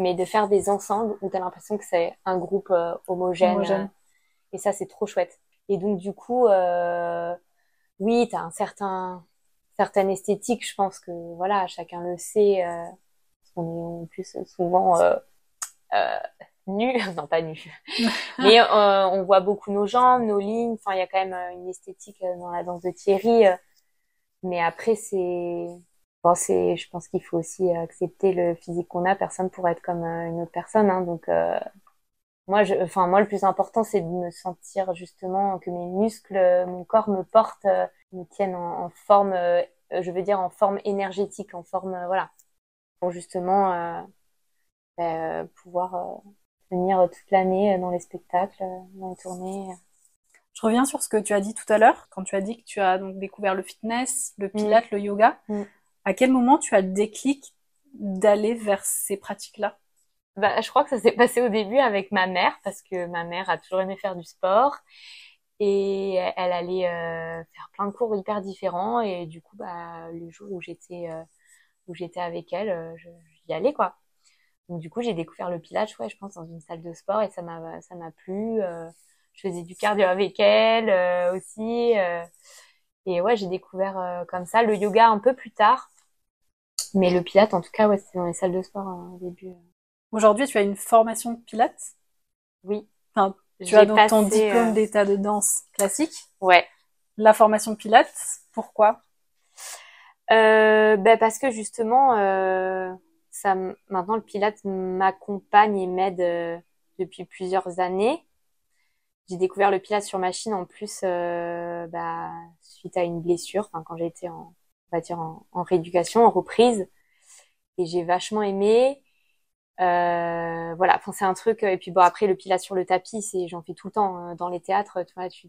mais de faire des ensembles où tu as l'impression que c'est un groupe euh, homogène. Euh, et ça, c'est trop chouette. Et donc, du coup, euh, oui, tu as un certain, certaine esthétique. Je pense que, voilà, chacun le sait. Euh, on est en plus souvent euh, euh, nus. non, pas nus. mais on voit beaucoup nos jambes, nos lignes. Enfin, il y a quand même une esthétique dans la danse de Thierry. mais après, c'est Bon, c'est, je pense qu'il faut aussi accepter le physique qu'on a. Personne pourrait être comme euh, une autre personne. Hein, donc, euh, moi, je, enfin, moi, le plus important, c'est de me sentir justement que mes muscles, mon corps me porte, euh, me tiennent en, forme, je veux dire en forme énergétique, en forme, voilà, pour justement bah, pouvoir tenir toute l'année dans les spectacles, dans les tournées. Je reviens sur ce que tu as dit tout à l'heure, quand tu as dit que tu as donc découvert le fitness, le mm. pilates, le yoga. Mm. À quel moment tu as le déclic d'aller vers ces pratiques-là? Bah, je crois que ça s'est passé au début avec ma mère parce que ma mère a toujours aimé faire du sport et elle allait euh, faire plein de cours hyper différents et du coup bah le jour où j'étais euh, où j'étais avec elle euh, j'y allais quoi donc du coup j'ai découvert le pilates ouais je pense dans une salle de sport et ça m'a ça m'a plu je faisais du cardio avec elle aussi et ouais j'ai découvert comme ça le yoga un peu plus tard mais le Pilate, en tout cas, ouais, c'est dans les salles de sport hein, au début. Aujourd'hui, tu as une formation de Pilates? Oui. Enfin, tu as donc ton diplôme euh, d'état de danse classique. Ouais. La formation Pilates, pourquoi? Euh, ben parce que justement, euh, maintenant le Pilates m'accompagne et m'aide euh, depuis plusieurs années. J'ai découvert le Pilates sur machine en plus euh, bah, suite à une blessure, quand j'étais en, on va dire en, rééducation, en reprise. Et j'ai vachement aimé. Euh, voilà, c'est un truc. Et puis bon après le pilates sur le tapis, c'est j'en fais tout le temps dans les théâtres. Tu,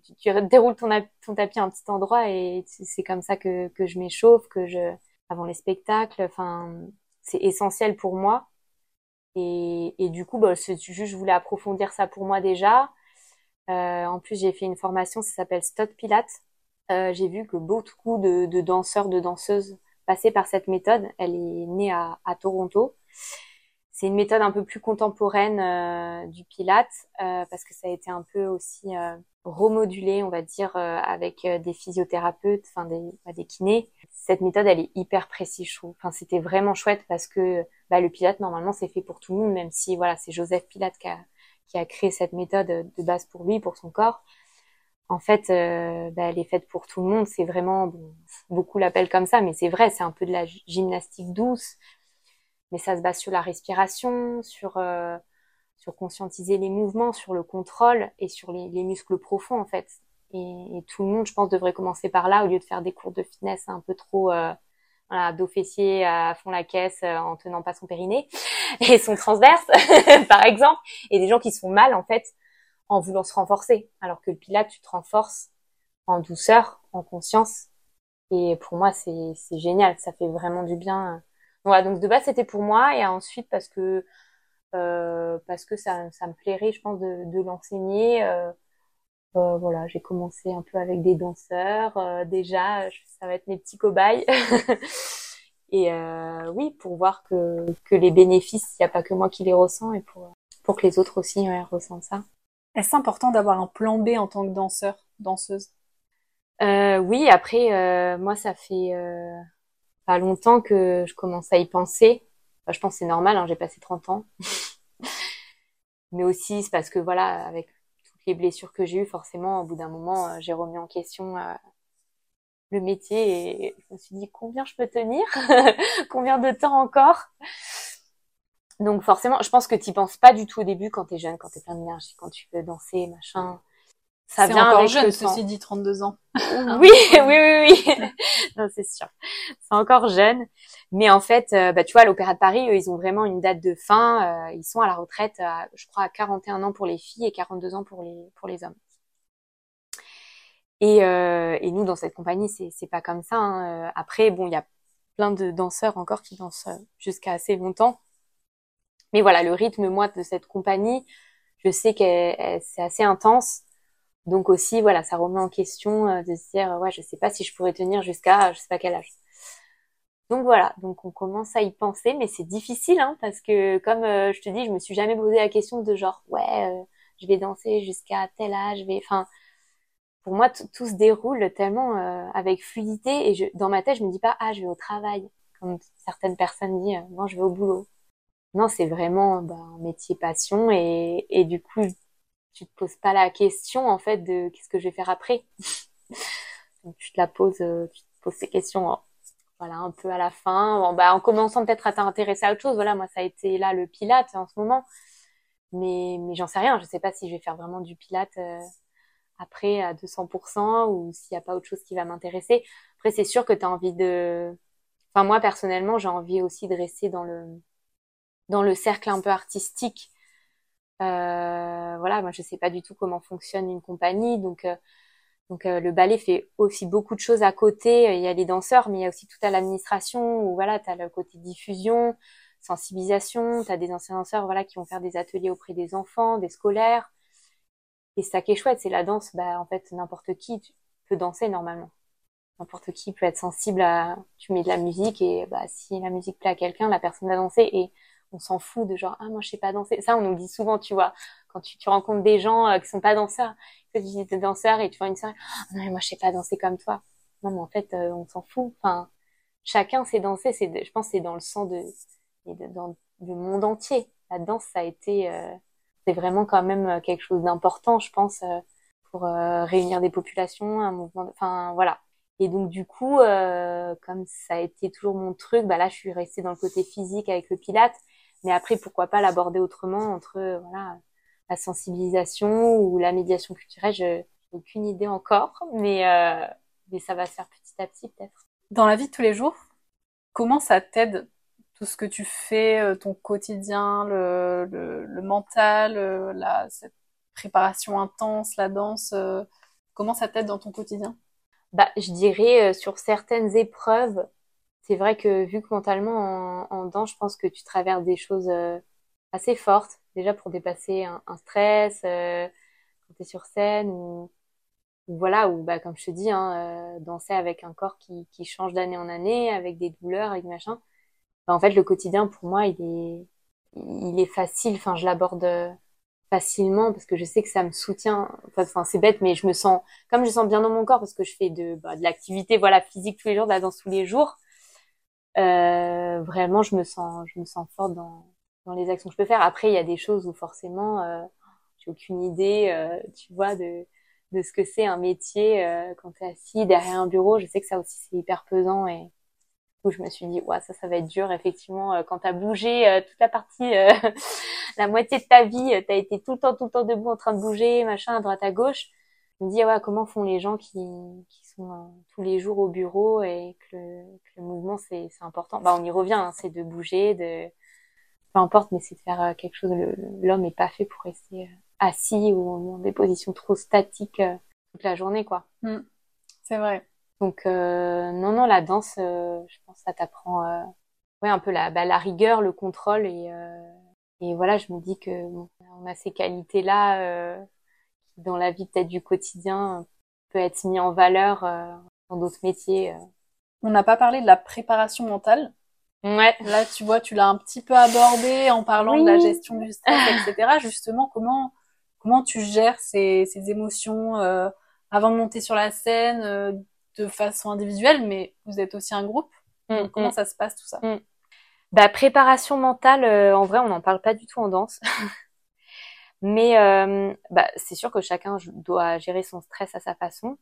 déroules ton, ton, tapis à un petit endroit et c'est comme ça que, que je m'échauffe, que je avant les spectacles. Enfin c'est essentiel pour moi. Et, du coup, bah, juste je voulais approfondir ça pour moi déjà. Euh, en plus, j'ai fait une formation, ça s'appelle Stot Pilates. Euh, j'ai vu que beaucoup de, danseurs, de danseuses passaient par cette méthode. Elle est née à Toronto. C'est une méthode un peu plus contemporaine euh, du Pilate euh, parce que ça a été un peu aussi euh, remodulé, on va dire, avec des physiothérapeutes, enfin des, bah, des kinés. Cette méthode, elle est hyper précise, je trouve. Enfin, c'était vraiment chouette parce que bah, le Pilate, normalement, c'est fait pour tout le monde, même si voilà, c'est Joseph Pilate qui a, créé cette méthode de base pour lui, pour son corps en fait, bah, elle est faite pour tout le monde. C'est vraiment, beaucoup l'appellent comme ça, mais c'est vrai, c'est un peu de la gymnastique douce. Mais ça se base sur la respiration, sur euh, sur conscientiser les mouvements, sur le contrôle et sur les, les muscles profonds en fait. Et, et, tout le monde, je pense, devrait commencer par là au lieu de faire des cours de fitness un peu trop euh, voilà, dos fessier à fond la caisse euh, en tenant pas son périnée et son transverse, par exemple. Et des gens qui se font mal en fait en voulant se renforcer, alors que le pilate, tu te renforces en douceur, en conscience. Et pour moi, c'est génial, ça fait vraiment du bien. Voilà, donc de base, c'était pour moi, et ensuite parce que euh, parce que ça, ça me plairait, je pense, de, de l'enseigner. Euh, euh, voilà, j'ai commencé un peu avec des danseurs. Déjà, ça va être mes petits cobayes. et oui, pour voir que, que les bénéfices, il n'y a pas que moi qui les ressens et pour, pour que les autres aussi ouais, ressentent ça. Est-ce important d'avoir un plan B en tant que danseur, danseuse? Oui, après, moi, ça fait pas longtemps que je commence à y penser. Je pense c'est normal, hein, j'ai passé 30 ans. Mais aussi, c'est parce que voilà, avec les blessures que j'ai eues, forcément, au bout d'un moment, euh, j'ai remis en question euh, le métier et je me suis dit combien je peux tenir, combien de temps encore. Donc forcément, je pense que tu penses pas du tout au début quand tu es jeune, quand tu es plein d'énergie, quand tu veux danser, machin ça vient encore jeune, ceci dit, 32 ans. oui, oui, oui, oui. non, c'est sûr. C'est encore jeune. Mais en fait, euh, bah, tu vois, l'Opéra de Paris, eux, ils ont vraiment une date de fin. Euh, ils sont à la retraite, à, je crois, à 41 ans pour les filles et 42 ans pour les, pour les hommes. Et, euh, et nous, dans cette compagnie, c'est, c'est pas comme ça. Hein. Après, bon, il y a plein de danseurs encore qui dansent jusqu'à assez longtemps. Mais voilà, le rythme, moi, de cette compagnie, je sais que c'est assez intense. Donc aussi, voilà, ça remet en question euh, de se dire, ouais, je sais pas si je pourrais tenir jusqu'à, je sais pas quel âge. Donc voilà, donc on commence à y penser, mais c'est difficile, hein, parce que comme euh, je te dis, je me suis jamais posé la question de genre, ouais, euh, je vais danser jusqu'à tel âge, je vais, enfin, pour moi, tout se déroule tellement avec fluidité, et dans ma tête, je me dis pas, ah, je vais au travail, comme certaines personnes disent, non, je vais au boulot. Non, c'est vraiment bah, un métier passion, et, et du coup, tu te poses pas la question en fait de qu'est-ce que je vais faire après. Tu te la poses, euh, tu te poses ces questions, voilà, un peu à la fin, bah, en commençant peut-être à t'intéresser à autre chose. Voilà, moi ça a été là le pilate en ce moment, mais mais j'en sais rien. Je sais pas si je vais faire vraiment du pilate euh, après à 200% ou s'il y a pas autre chose qui va m'intéresser. Après c'est sûr que tu as envie de, enfin moi personnellement j'ai envie aussi de rester dans le dans le cercle un peu artistique voilà, moi je sais pas du tout comment fonctionne une compagnie, donc euh, donc euh, le ballet fait aussi beaucoup de choses à côté. Il y a les danseurs, mais il y a aussi tout à l'administration où voilà, as le côté diffusion, sensibilisation, tu as des anciens danseurs voilà qui vont faire des ateliers auprès des enfants, des scolaires. Et ça qui est chouette, c'est la danse, bah en fait n'importe qui peut danser normalement. N'importe qui peut être sensible à tu mets de la musique et bah si la musique plaît à quelqu'un, la personne va danser et on s'en fout de genre ah moi je sais pas danser. Ça on nous dit souvent tu vois quand tu, tu rencontres des gens euh, qui sont pas danseurs. Tu dis danseurs et tu vois une soirée ah, non mais moi je sais pas danser comme toi. Non mais en fait euh, on s'en fout. Enfin chacun sait danser. C'est je pense c'est dans le sang de, de dans le monde entier. La danse ça a été euh, c'est vraiment quand même quelque chose d'important je pense pour réunir des populations un mouvement enfin voilà. Et donc du coup, euh, comme ça a été toujours mon truc, bah là je suis restée dans le côté physique avec le pilate, mais après, pourquoi pas l'aborder autrement entre voilà la sensibilisation ou la médiation culturelle Je n'ai aucune idée encore, mais euh, mais ça va se faire petit à petit peut-être. Dans la vie de tous les jours, comment ça t'aide tout ce que tu fais, euh, ton quotidien, le, le, le mental, euh, la cette préparation intense, la danse, comment ça t'aide dans ton quotidien? Bah, je dirais sur certaines épreuves, c'est vrai que vu que mentalement en, danse, je pense que tu traverses des choses euh, assez fortes, déjà pour dépasser un, stress, euh, quand tu es sur scène, ou, voilà, ou bah, comme je te dis, hein, euh, danser avec un corps qui, change d'année en année, avec des douleurs, avec machin. Bah, en fait, le quotidien, pour moi, il est, il est facile, enfin, je l'aborde facilement parce que je sais que ça me soutient. Enfin, c'est bête, mais je me sens, comme je sens bien dans mon corps parce que je fais de, bah, de l'activité, voilà, physique tous les jours, de la danse tous les jours euh, vraiment je me sens je me sens forte dans dans les actions que je peux faire. Après il y a des choses où forcément euh, j'ai aucune idée euh, tu vois de de ce que c'est un métier euh, quand tu es assis derrière un bureau. Je sais que ça aussi c'est hyper pesant et où je me suis dit, ouais, ça, ça va être dur, effectivement, euh, quand t'as bougé euh, toute la partie, la moitié de ta vie, t'as été tout le temps, tout le temps debout en train de bouger, machin, à droite, à gauche. Me dis, ouais, comment font les gens qui, qui sont tous les jours au bureau et que le, que le mouvement, c'est, c'est important. Bah, on y revient, hein, c'est de bouger, de, peu importe, mais c'est de faire quelque chose. L'homme n'est pas fait pour rester assis ou dans des positions trop statiques toute la journée, quoi. Mm. C'est vrai. Donc euh, non, non, la danse, euh, je pense que ça t'apprend euh, ouais, un peu la, bah, la rigueur, le contrôle et, et voilà, je me dis que on a ces qualités-là qui dans la vie peut-être du quotidien peut être mis en valeur dans d'autres métiers. On n'a pas parlé de la préparation mentale. Ouais. Là, tu vois, tu l'as un petit peu abordé en parlant de la gestion du stress, etc. Justement, comment comment tu gères ces, ces émotions avant de monter sur la scène, de façon individuelle, mais vous êtes aussi un groupe. Mm, comment mm. ça se passe tout ça? Mm. Bah préparation mentale, euh, en vrai, on n'en parle pas du tout en danse. mais euh, bah, c'est sûr que chacun doit gérer son stress à sa façon.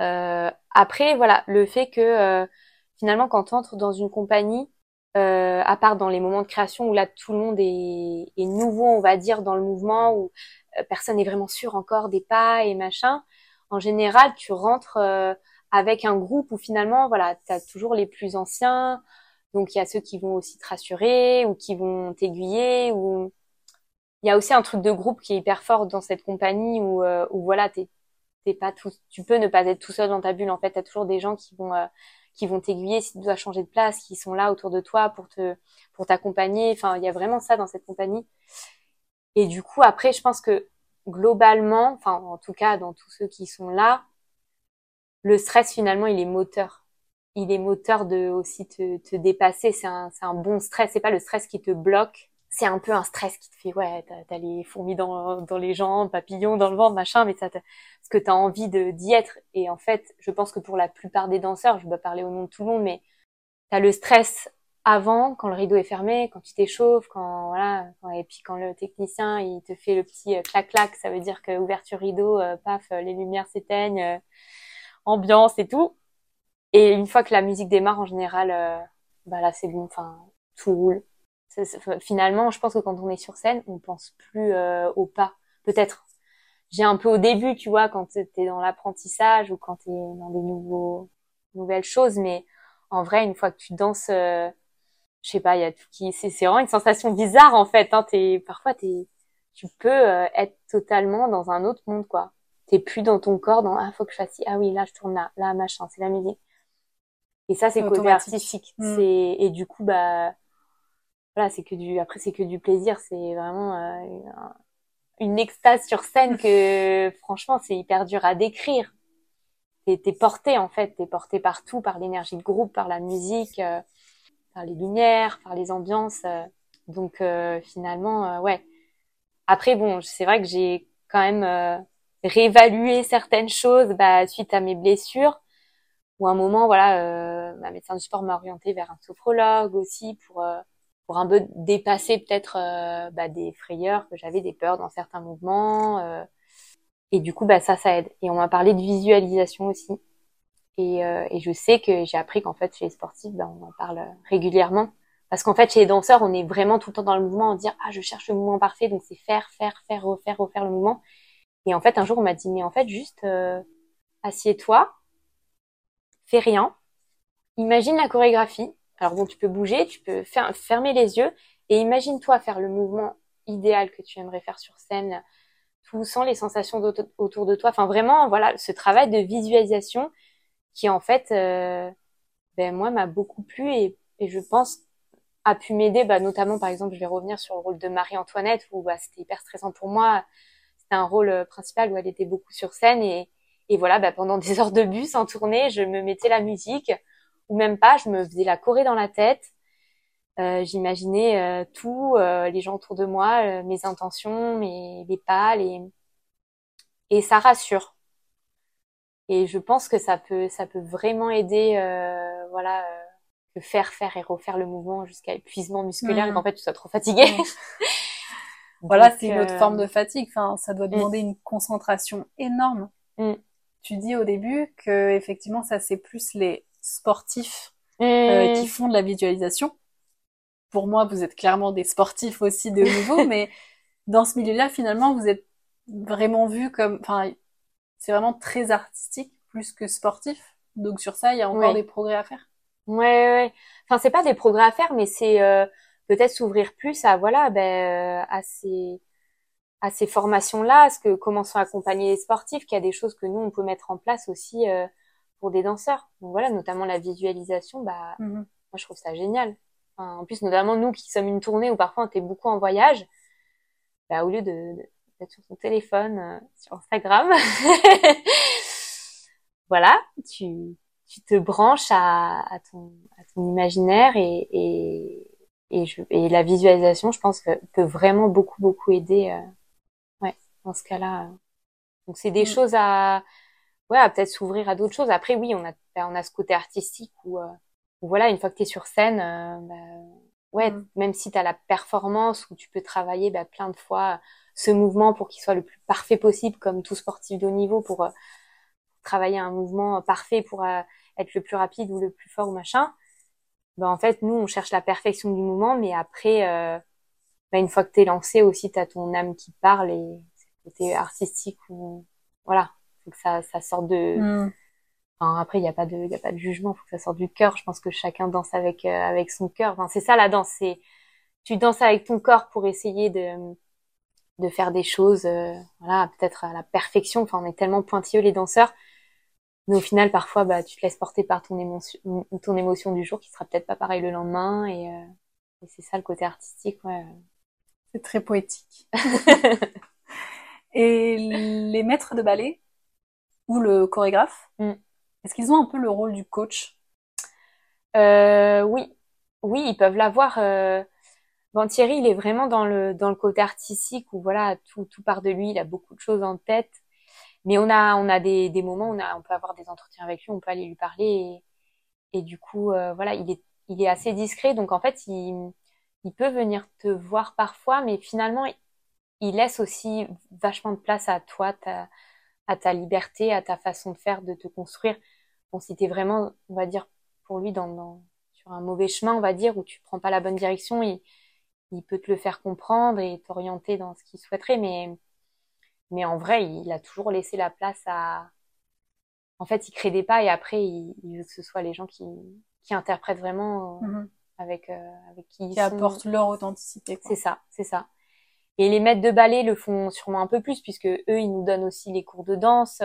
Euh, après, voilà, le fait que finalement, quand on entre dans une compagnie, à part dans les moments de création où là tout le monde est, est nouveau, on va dire, dans le mouvement, où personne n'est vraiment sûr encore des pas et machin, en général, tu rentres avec un groupe où finalement, voilà, tu as toujours les plus anciens, donc il y a ceux qui vont aussi te rassurer ou qui vont t'aiguiller ou il y a aussi un truc de groupe qui est hyper fort dans cette compagnie où, euh, voilà, t'es pas tout, tu peux ne pas être tout seul dans ta bulle. En fait, t'as toujours des gens qui vont euh, qui vont t'aiguiller si tu dois changer de place, qui sont là autour de toi pour te pour t'accompagner. Enfin, il y a vraiment ça dans cette compagnie. Et du coup, après, je pense que globalement, enfin en tout cas dans tous ceux qui sont là, le stress finalement il est moteur il est moteur de aussi te, te dépasser c'est un, un bon stress c'est pas le stress qui te bloque c'est un peu un stress qui te fait ouais t'as as les fourmis dans, dans les jambes papillons dans le ventre machin mais ça parce que t'as envie de d'y être et en fait je pense que pour la plupart des danseurs je vais parler au nom de tout le monde mais t'as le stress avant quand le rideau est fermé quand tu t'échauffes quand voilà et puis quand le technicien il te fait le petit euh, clac clac ça veut dire que ouverture rideau euh, paf les lumières s'éteignent ambiance et tout. Et une fois que la musique démarre, en général, euh, bah là c'est bon, enfin tout roule. Finalement, je pense que quand on est sur scène, on pense plus euh, au pas. Peut-être, j'ai un peu au début, tu vois, quand t'es dans l'apprentissage ou quand t'es dans des nouveaux nouvelles choses, mais en vrai, une fois que tu danses, euh, je sais pas, il y a tout qui, c'est vraiment une sensation bizarre en fait. Hein, t'es parfois t'es, tu peux être totalement dans un autre monde quoi t'es plus dans ton corps dans ah faut que je fasse ah oui là je tourne là là machin c'est la musique et ça c'est côté artistique mm. c'est et du coup bah voilà c'est que du après c'est que du plaisir c'est vraiment euh, une extase sur scène que franchement c'est hyper dur à décrire t'es es porté en fait t'es porté partout par l'énergie de groupe par la musique euh, par les lumières par les ambiances euh. donc finalement ouais après bon c'est vrai que j'ai quand même réévaluer certaines choses bah, suite à mes blessures. Ou un moment, voilà, euh, ma médecin du sport m'a orienté vers un sophrologue aussi pour euh, pour un peu dépasser peut-être euh, bah, des frayeurs que j'avais, des peurs dans certains mouvements. Euh. et du coup, bah ça, ça aide. Et on m'a parlé de visualisation aussi. Et, et je sais que j'ai appris qu'en fait, chez les sportifs, bah, on en parle régulièrement. Parce qu'en fait, chez les danseurs, on est vraiment tout le temps dans le mouvement, on dire ah je cherche le mouvement parfait, donc c'est faire, faire, faire, refaire, refaire le mouvement. Et en fait, un jour, on m'a dit, mais en fait, juste euh, assieds-toi, fais rien, imagine la chorégraphie. Alors bon, tu peux bouger, tu peux fermer les yeux et imagine-toi faire le mouvement idéal que tu aimerais faire sur scène, tout sans les sensations autour de toi. Enfin, vraiment, voilà, ce travail de visualisation qui, en fait, euh, ben, moi, m'a beaucoup plu et, et, je pense a pu m'aider, bah, notamment, par exemple, je vais revenir sur le rôle de Marie-Antoinette où bah, c'était hyper stressant pour moi. Un rôle euh, principal où elle était beaucoup sur scène et, et voilà, bah, pendant des heures de bus en tournée, je me mettais la musique ou même pas, je me faisais la choré dans la tête. Euh, J'imaginais euh, tout, euh, les gens autour de moi, mes intentions, mes les pas, les... et ça rassure. Et je pense que ça peut, ça peut vraiment aider, voilà, de faire, faire et refaire le mouvement jusqu'à épuisement musculaire et mmh. qu'en fait tu sois trop fatigué. Mmh. Voilà, c'est une autre forme de fatigue. Enfin, ça doit mm. demander une concentration énorme. Mm. Tu dis au début que effectivement, ça c'est plus les sportifs euh, qui font de la visualisation. Pour moi, vous êtes clairement des sportifs aussi de haut niveau, mais dans ce milieu-là, finalement, vous êtes vraiment vu comme, enfin, c'est vraiment très artistique plus que sportif. Donc sur ça, il y a encore des progrès à faire. Ouais, ouais. Enfin, c'est pas des progrès à faire, mais c'est euh, peut-être s'ouvrir plus à voilà, ben, euh, à ces à ces formations-là, à ce que comment sont accompagnés les sportifs, qu'il y a des choses que nous on peut mettre en place aussi euh, pour des danseurs. Donc voilà, notamment la visualisation, bah mhm. moi je trouve ça génial. en plus, notamment nous qui sommes une tournée où parfois on était beaucoup en voyage, bah, au lieu de, d'être sur son téléphone, euh, sur Instagram, voilà, tu tu te branches à, à, ton, à ton imaginaire et, et, et, je, et la visualisation, je pense, que peut vraiment beaucoup, beaucoup aider euh, dans ce cas-là. Donc c'est des mm. choses à, ouais, à peut-être s'ouvrir à d'autres choses. Après, oui, on a, ben, on a ce côté artistique où, euh, voilà, une fois que tu es sur scène, euh, ben, ouais, mm. même si tu as la performance où tu peux travailler ben, plein de fois ce mouvement pour qu'il soit le plus parfait possible, comme tout sportif de haut niveau, pour euh, travailler un mouvement parfait pour être le plus rapide ou le plus fort ou machin. Ben, en fait, nous, on cherche la perfection du mouvement, mais après, ben, une fois que tu es lancé aussi, tu as ton âme qui parle et côté artistique ou voilà faut que ça ça sorte de mm. enfin, après il y a pas de il a pas de jugement faut que ça sorte du cœur. Je pense que chacun danse avec euh, avec son cœur. Enfin, c'est ça la danse c'est tu danses avec ton corps pour essayer de de faire des choses euh, voilà peut-être à la perfection. Enfin on est tellement pointilleux les danseurs. Mais au final parfois bah tu te laisses porter par ton émotion ton émotion du jour qui sera peut-être pas pareil le lendemain. Et, euh, et c'est ça le côté artistique ouais. C'est très poétique. Et les maîtres de ballet ou le chorégraphe, mm. est-ce qu'ils ont un peu le rôle du coach? Euh, Oui, oui, ils peuvent l'avoir. Euh... Bon, Thierry, il est vraiment dans le dans le côté artistique où voilà tout tout part de lui, il a beaucoup de choses en tête. Mais on a on a des, des moments où on a on peut avoir des entretiens avec lui, on peut aller lui parler et, et du coup euh, voilà il est il est assez discret donc en fait il il peut venir te voir parfois, mais finalement il laisse aussi vachement de place à toi, ta, à ta liberté, à ta façon de faire, de te construire. Bon, si t'es vraiment, on va dire, pour lui, dans, dans, sur un mauvais chemin, on va dire, où tu prends pas la bonne direction, il, il peut te le faire comprendre et t'orienter dans ce qu'il souhaiterait, mais, mais en vrai, il a toujours laissé la place à, en fait, il crée des pas et après, il, veut que ce soit les gens qui, qui interprètent vraiment euh, mm-hmm. avec, euh, avec qui, qui apportent leur authenticité. C'est ça, c'est ça. Et les maîtres de ballet le font sûrement un peu plus puisque eux, ils nous donnent aussi les cours de danse.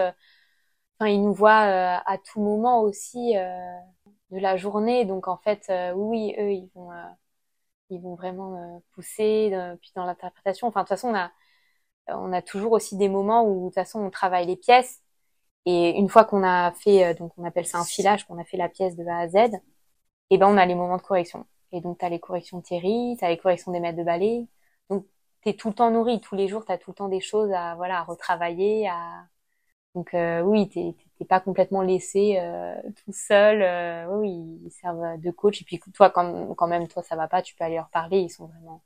Enfin, ils nous voient euh, à tout moment aussi euh, de la journée. Donc en fait, euh, oui, eux, ils vont, ils vont vraiment pousser. puis dans l'interprétation, enfin de toute façon, on a, on a toujours aussi des moments où de toute façon on travaille les pièces. Et une fois qu'on a fait, donc on appelle ça un filage, qu'on a fait la pièce de A à Z, et eh ben on a les moments de correction. Et donc tu as les corrections de Thierry, tu as les corrections des maîtres de ballet. Donc t'es tout le temps nourri, tous les jours, tu as tout le temps des choses à voilà à retravailler. À... Donc euh, oui, t'es pas complètement laissé euh, tout seul. Euh, oui, ils servent de coach. Et puis toi, quand, quand même toi ça va pas, tu peux aller leur parler. Ils sont vraiment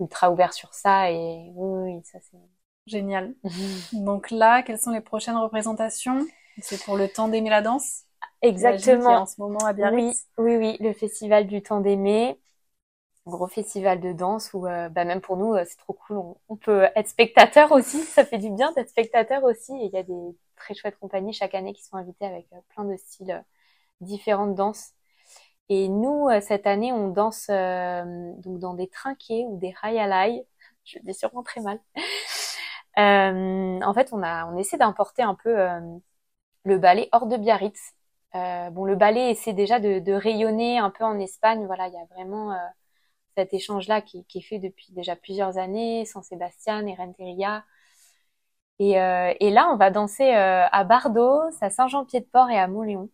ultra ouverts sur ça. Et oui, ça c'est génial. Donc là, quelles sont les prochaines représentations? C'est pour le temps d'aimer la danse? Exactement. En ce moment à Biarritz. Oui, oui, oui, le festival du temps d'aimer gros festival de danse où euh, bah, même pour nous euh, c'est trop cool. On, peut être spectateur aussi. Ça fait du bien d'être spectateur aussi. Et il y a des très chouettes compagnies chaque année qui sont invitées avec euh, plein de styles différents de danse et nous cette année on danse donc dans des trinquets ou des rails je dis sûrement très mal. En fait on a on essaie d'importer un peu le ballet hors de Biarritz. Bon le ballet essaie déjà de, de, rayonner un peu en Espagne. Voilà il y a vraiment cet échange-là qui, qui, est fait depuis déjà plusieurs années, San Sébastien et Renteria. Et, euh, et là, on va danser euh, à Bardo, à Saint-Jean-Pied-de-Port et à Montléon.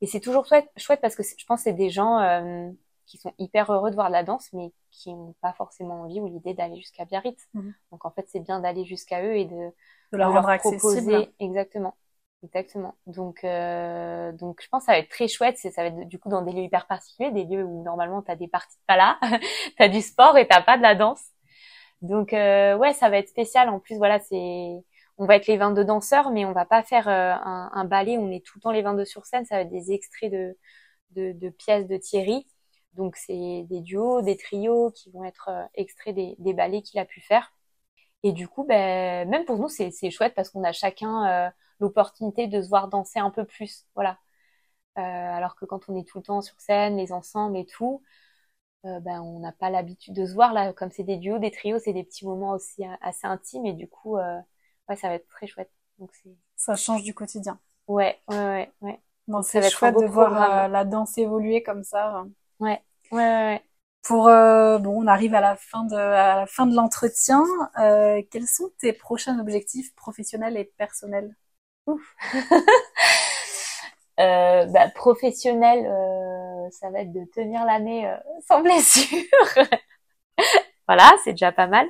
Et c'est toujours chouette, chouette parce que je pense que c'est des gens euh, qui sont hyper heureux de voir de la danse, mais qui n'ont pas forcément envie ou l'idée d'aller jusqu'à Biarritz. Mhm. Donc en fait, c'est bien d'aller jusqu'à eux et de, de leur, rendre accessible. exactement Exactement. Donc, euh, donc je pense que ça va être très chouette. Ça va être du coup dans des lieux hyper particuliers, des lieux où normalement tu as des parties de pala, tu as du sport et t'as pas de la danse. Donc euh, ouais, ça va être spécial. En plus, voilà, c'est, on va être les 22 danseurs, mais on va pas faire euh, un, un, ballet on est tout le temps les 22 sur scène. Ça va être des extraits de, de, pièces de Thierry. Donc c'est des duos, des trios qui vont être extraits des, des ballets qu'il a pu faire. Et du coup, ben, même pour nous, c'est chouette parce qu'on a chacun l'opportunité de se voir danser un peu plus. Voilà. alors que quand on est tout le temps sur scène, les ensembles et tout, euh, ben, on n'a pas l'habitude de se voir là, comme c'est des duos, des trios, c'est des petits moments aussi euh, assez intimes et du coup, euh, ouais, ça va être très chouette. Donc. Ça change du quotidien. Ouais, ouais, ouais, ouais. Bon, c'est chouette de voir la danse évoluer comme ça. Ouais, ouais, ouais. Pour bon, on arrive à la fin de à la fin de l'entretien. quels sont tes prochains objectifs professionnels et personnels? Ouf. bah, professionnel euh, ça va être de tenir l'année euh, sans blessure. voilà, c'est déjà pas mal.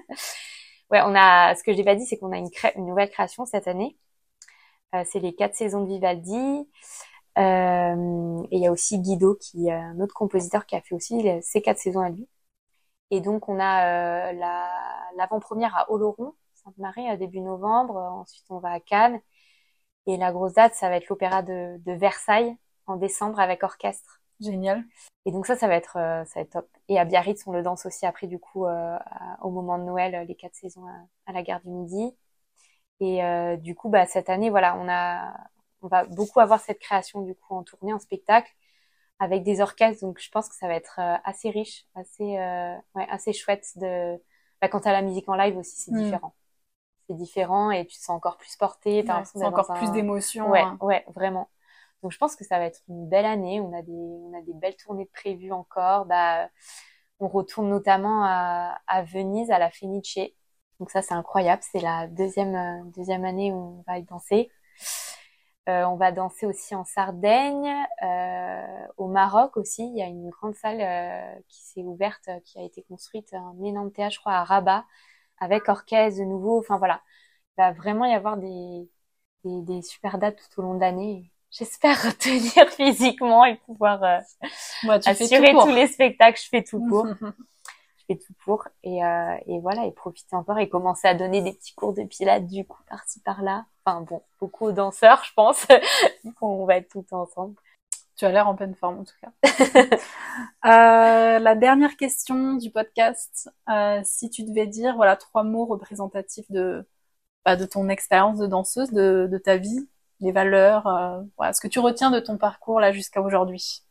Ouais, on a, ce que j'ai pas dit, c'est qu'on a une, une nouvelle création cette année. Euh, c'est les quatre saisons de Vivaldi. Euh, et il y a aussi Guido, qui est un autre compositeur qui a fait aussi ces quatre saisons à lui. Et donc on a l'avant-première à Oloron, Sainte-Marie, début novembre. Ensuite on va à Cannes. Et la grosse date, ça va être l'opéra de, de Versailles en décembre avec orchestre. Génial. Et donc ça, ça va être, euh, ça va être top. Et à Biarritz, on le danse aussi après du coup euh, au moment de Noël, les quatre saisons à, la gare du Midi. Et euh, du coup, bah cette année, voilà, on a, on va beaucoup avoir cette création du coup en tournée, en spectacle, avec des orchestres. Donc je pense que ça va être assez riche, assez, ouais, assez chouette de. Bah, quant à la musique en live aussi, c'est mm. différent. C'est différent et tu te sens encore plus porté. T'as ouais, encore plus d'émotion. Ouais, hein. ouais, vraiment. Donc je pense que ça va être une belle année. On a des, on a des belles tournées prévues encore. Bah, on retourne notamment à, à Venise, à la Fenice. Donc ça, c'est incroyable. C'est la deuxième, euh, deuxième année où on va y danser. Euh, on va danser aussi en Sardaigne, euh, au Maroc aussi. Il y a une grande salle qui s'est ouverte, qui a été construite, un énorme théâtre, je crois, à Rabat, avec orchestre de nouveau. Enfin voilà, il va vraiment y avoir des, des, des super dates tout au long de l'année j'espère retenir physiquement et pouvoir euh, assurer tous les spectacles. Je fais tout pour. je fais tout pour et, euh, et voilà et profiter encore et commencer à donner des petits cours de pilates du coup par-ci par-là. Enfin bon, beaucoup aux danseurs, je pense. On va être tout ensemble. Tu as l'air en pleine forme en tout cas. euh, la dernière question du podcast, euh, si tu devais dire voilà trois mots représentatifs de bah, de ton expérience de danseuse, de, de ta vie, les valeurs, euh, voilà, ce que tu retiens de ton parcours là jusqu'à aujourd'hui.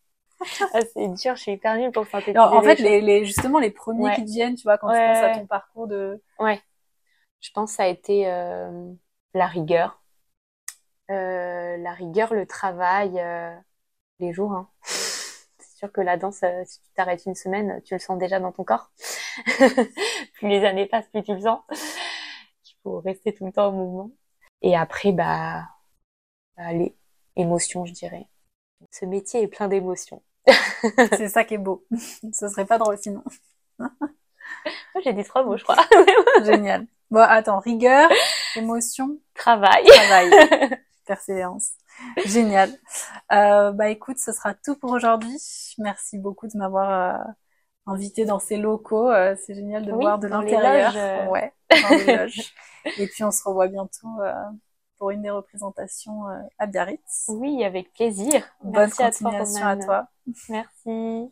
ah, c'est dur, je suis hyper nulle pour synthétiser. en fait, les, les, justement, les premiers qui te viennent, tu vois, quand tu penses à ton parcours de. Ouais. Je pense que ça a été la rigueur. La rigueur, le travail, les jours. Hein. c'est sûr que la danse, euh, si tu t'arrêtes une semaine, tu le sens déjà dans ton corps. plus les années passent, plus tu le sens. Il faut rester tout le temps au mouvement. Et après, bah, Allez, émotion, je dirais. Ce métier est plein d'émotions. c'est ça qui est beau. Ce serait pas drôle sinon. J'ai dit trois mots, je crois. Génial. Bon, attends, rigueur, émotion, travail, travail, persévérance. Génial. Euh, bah écoute, ce sera tout pour aujourd'hui. Merci beaucoup de m'avoir euh, invité dans ces locaux. Euh, c'est génial de voir de l'intérieur. Ouais, dans les loges. Et puis on se revoit bientôt pour une des représentations à Biarritz. Oui, avec plaisir. Bonne continuation à toi. Merci.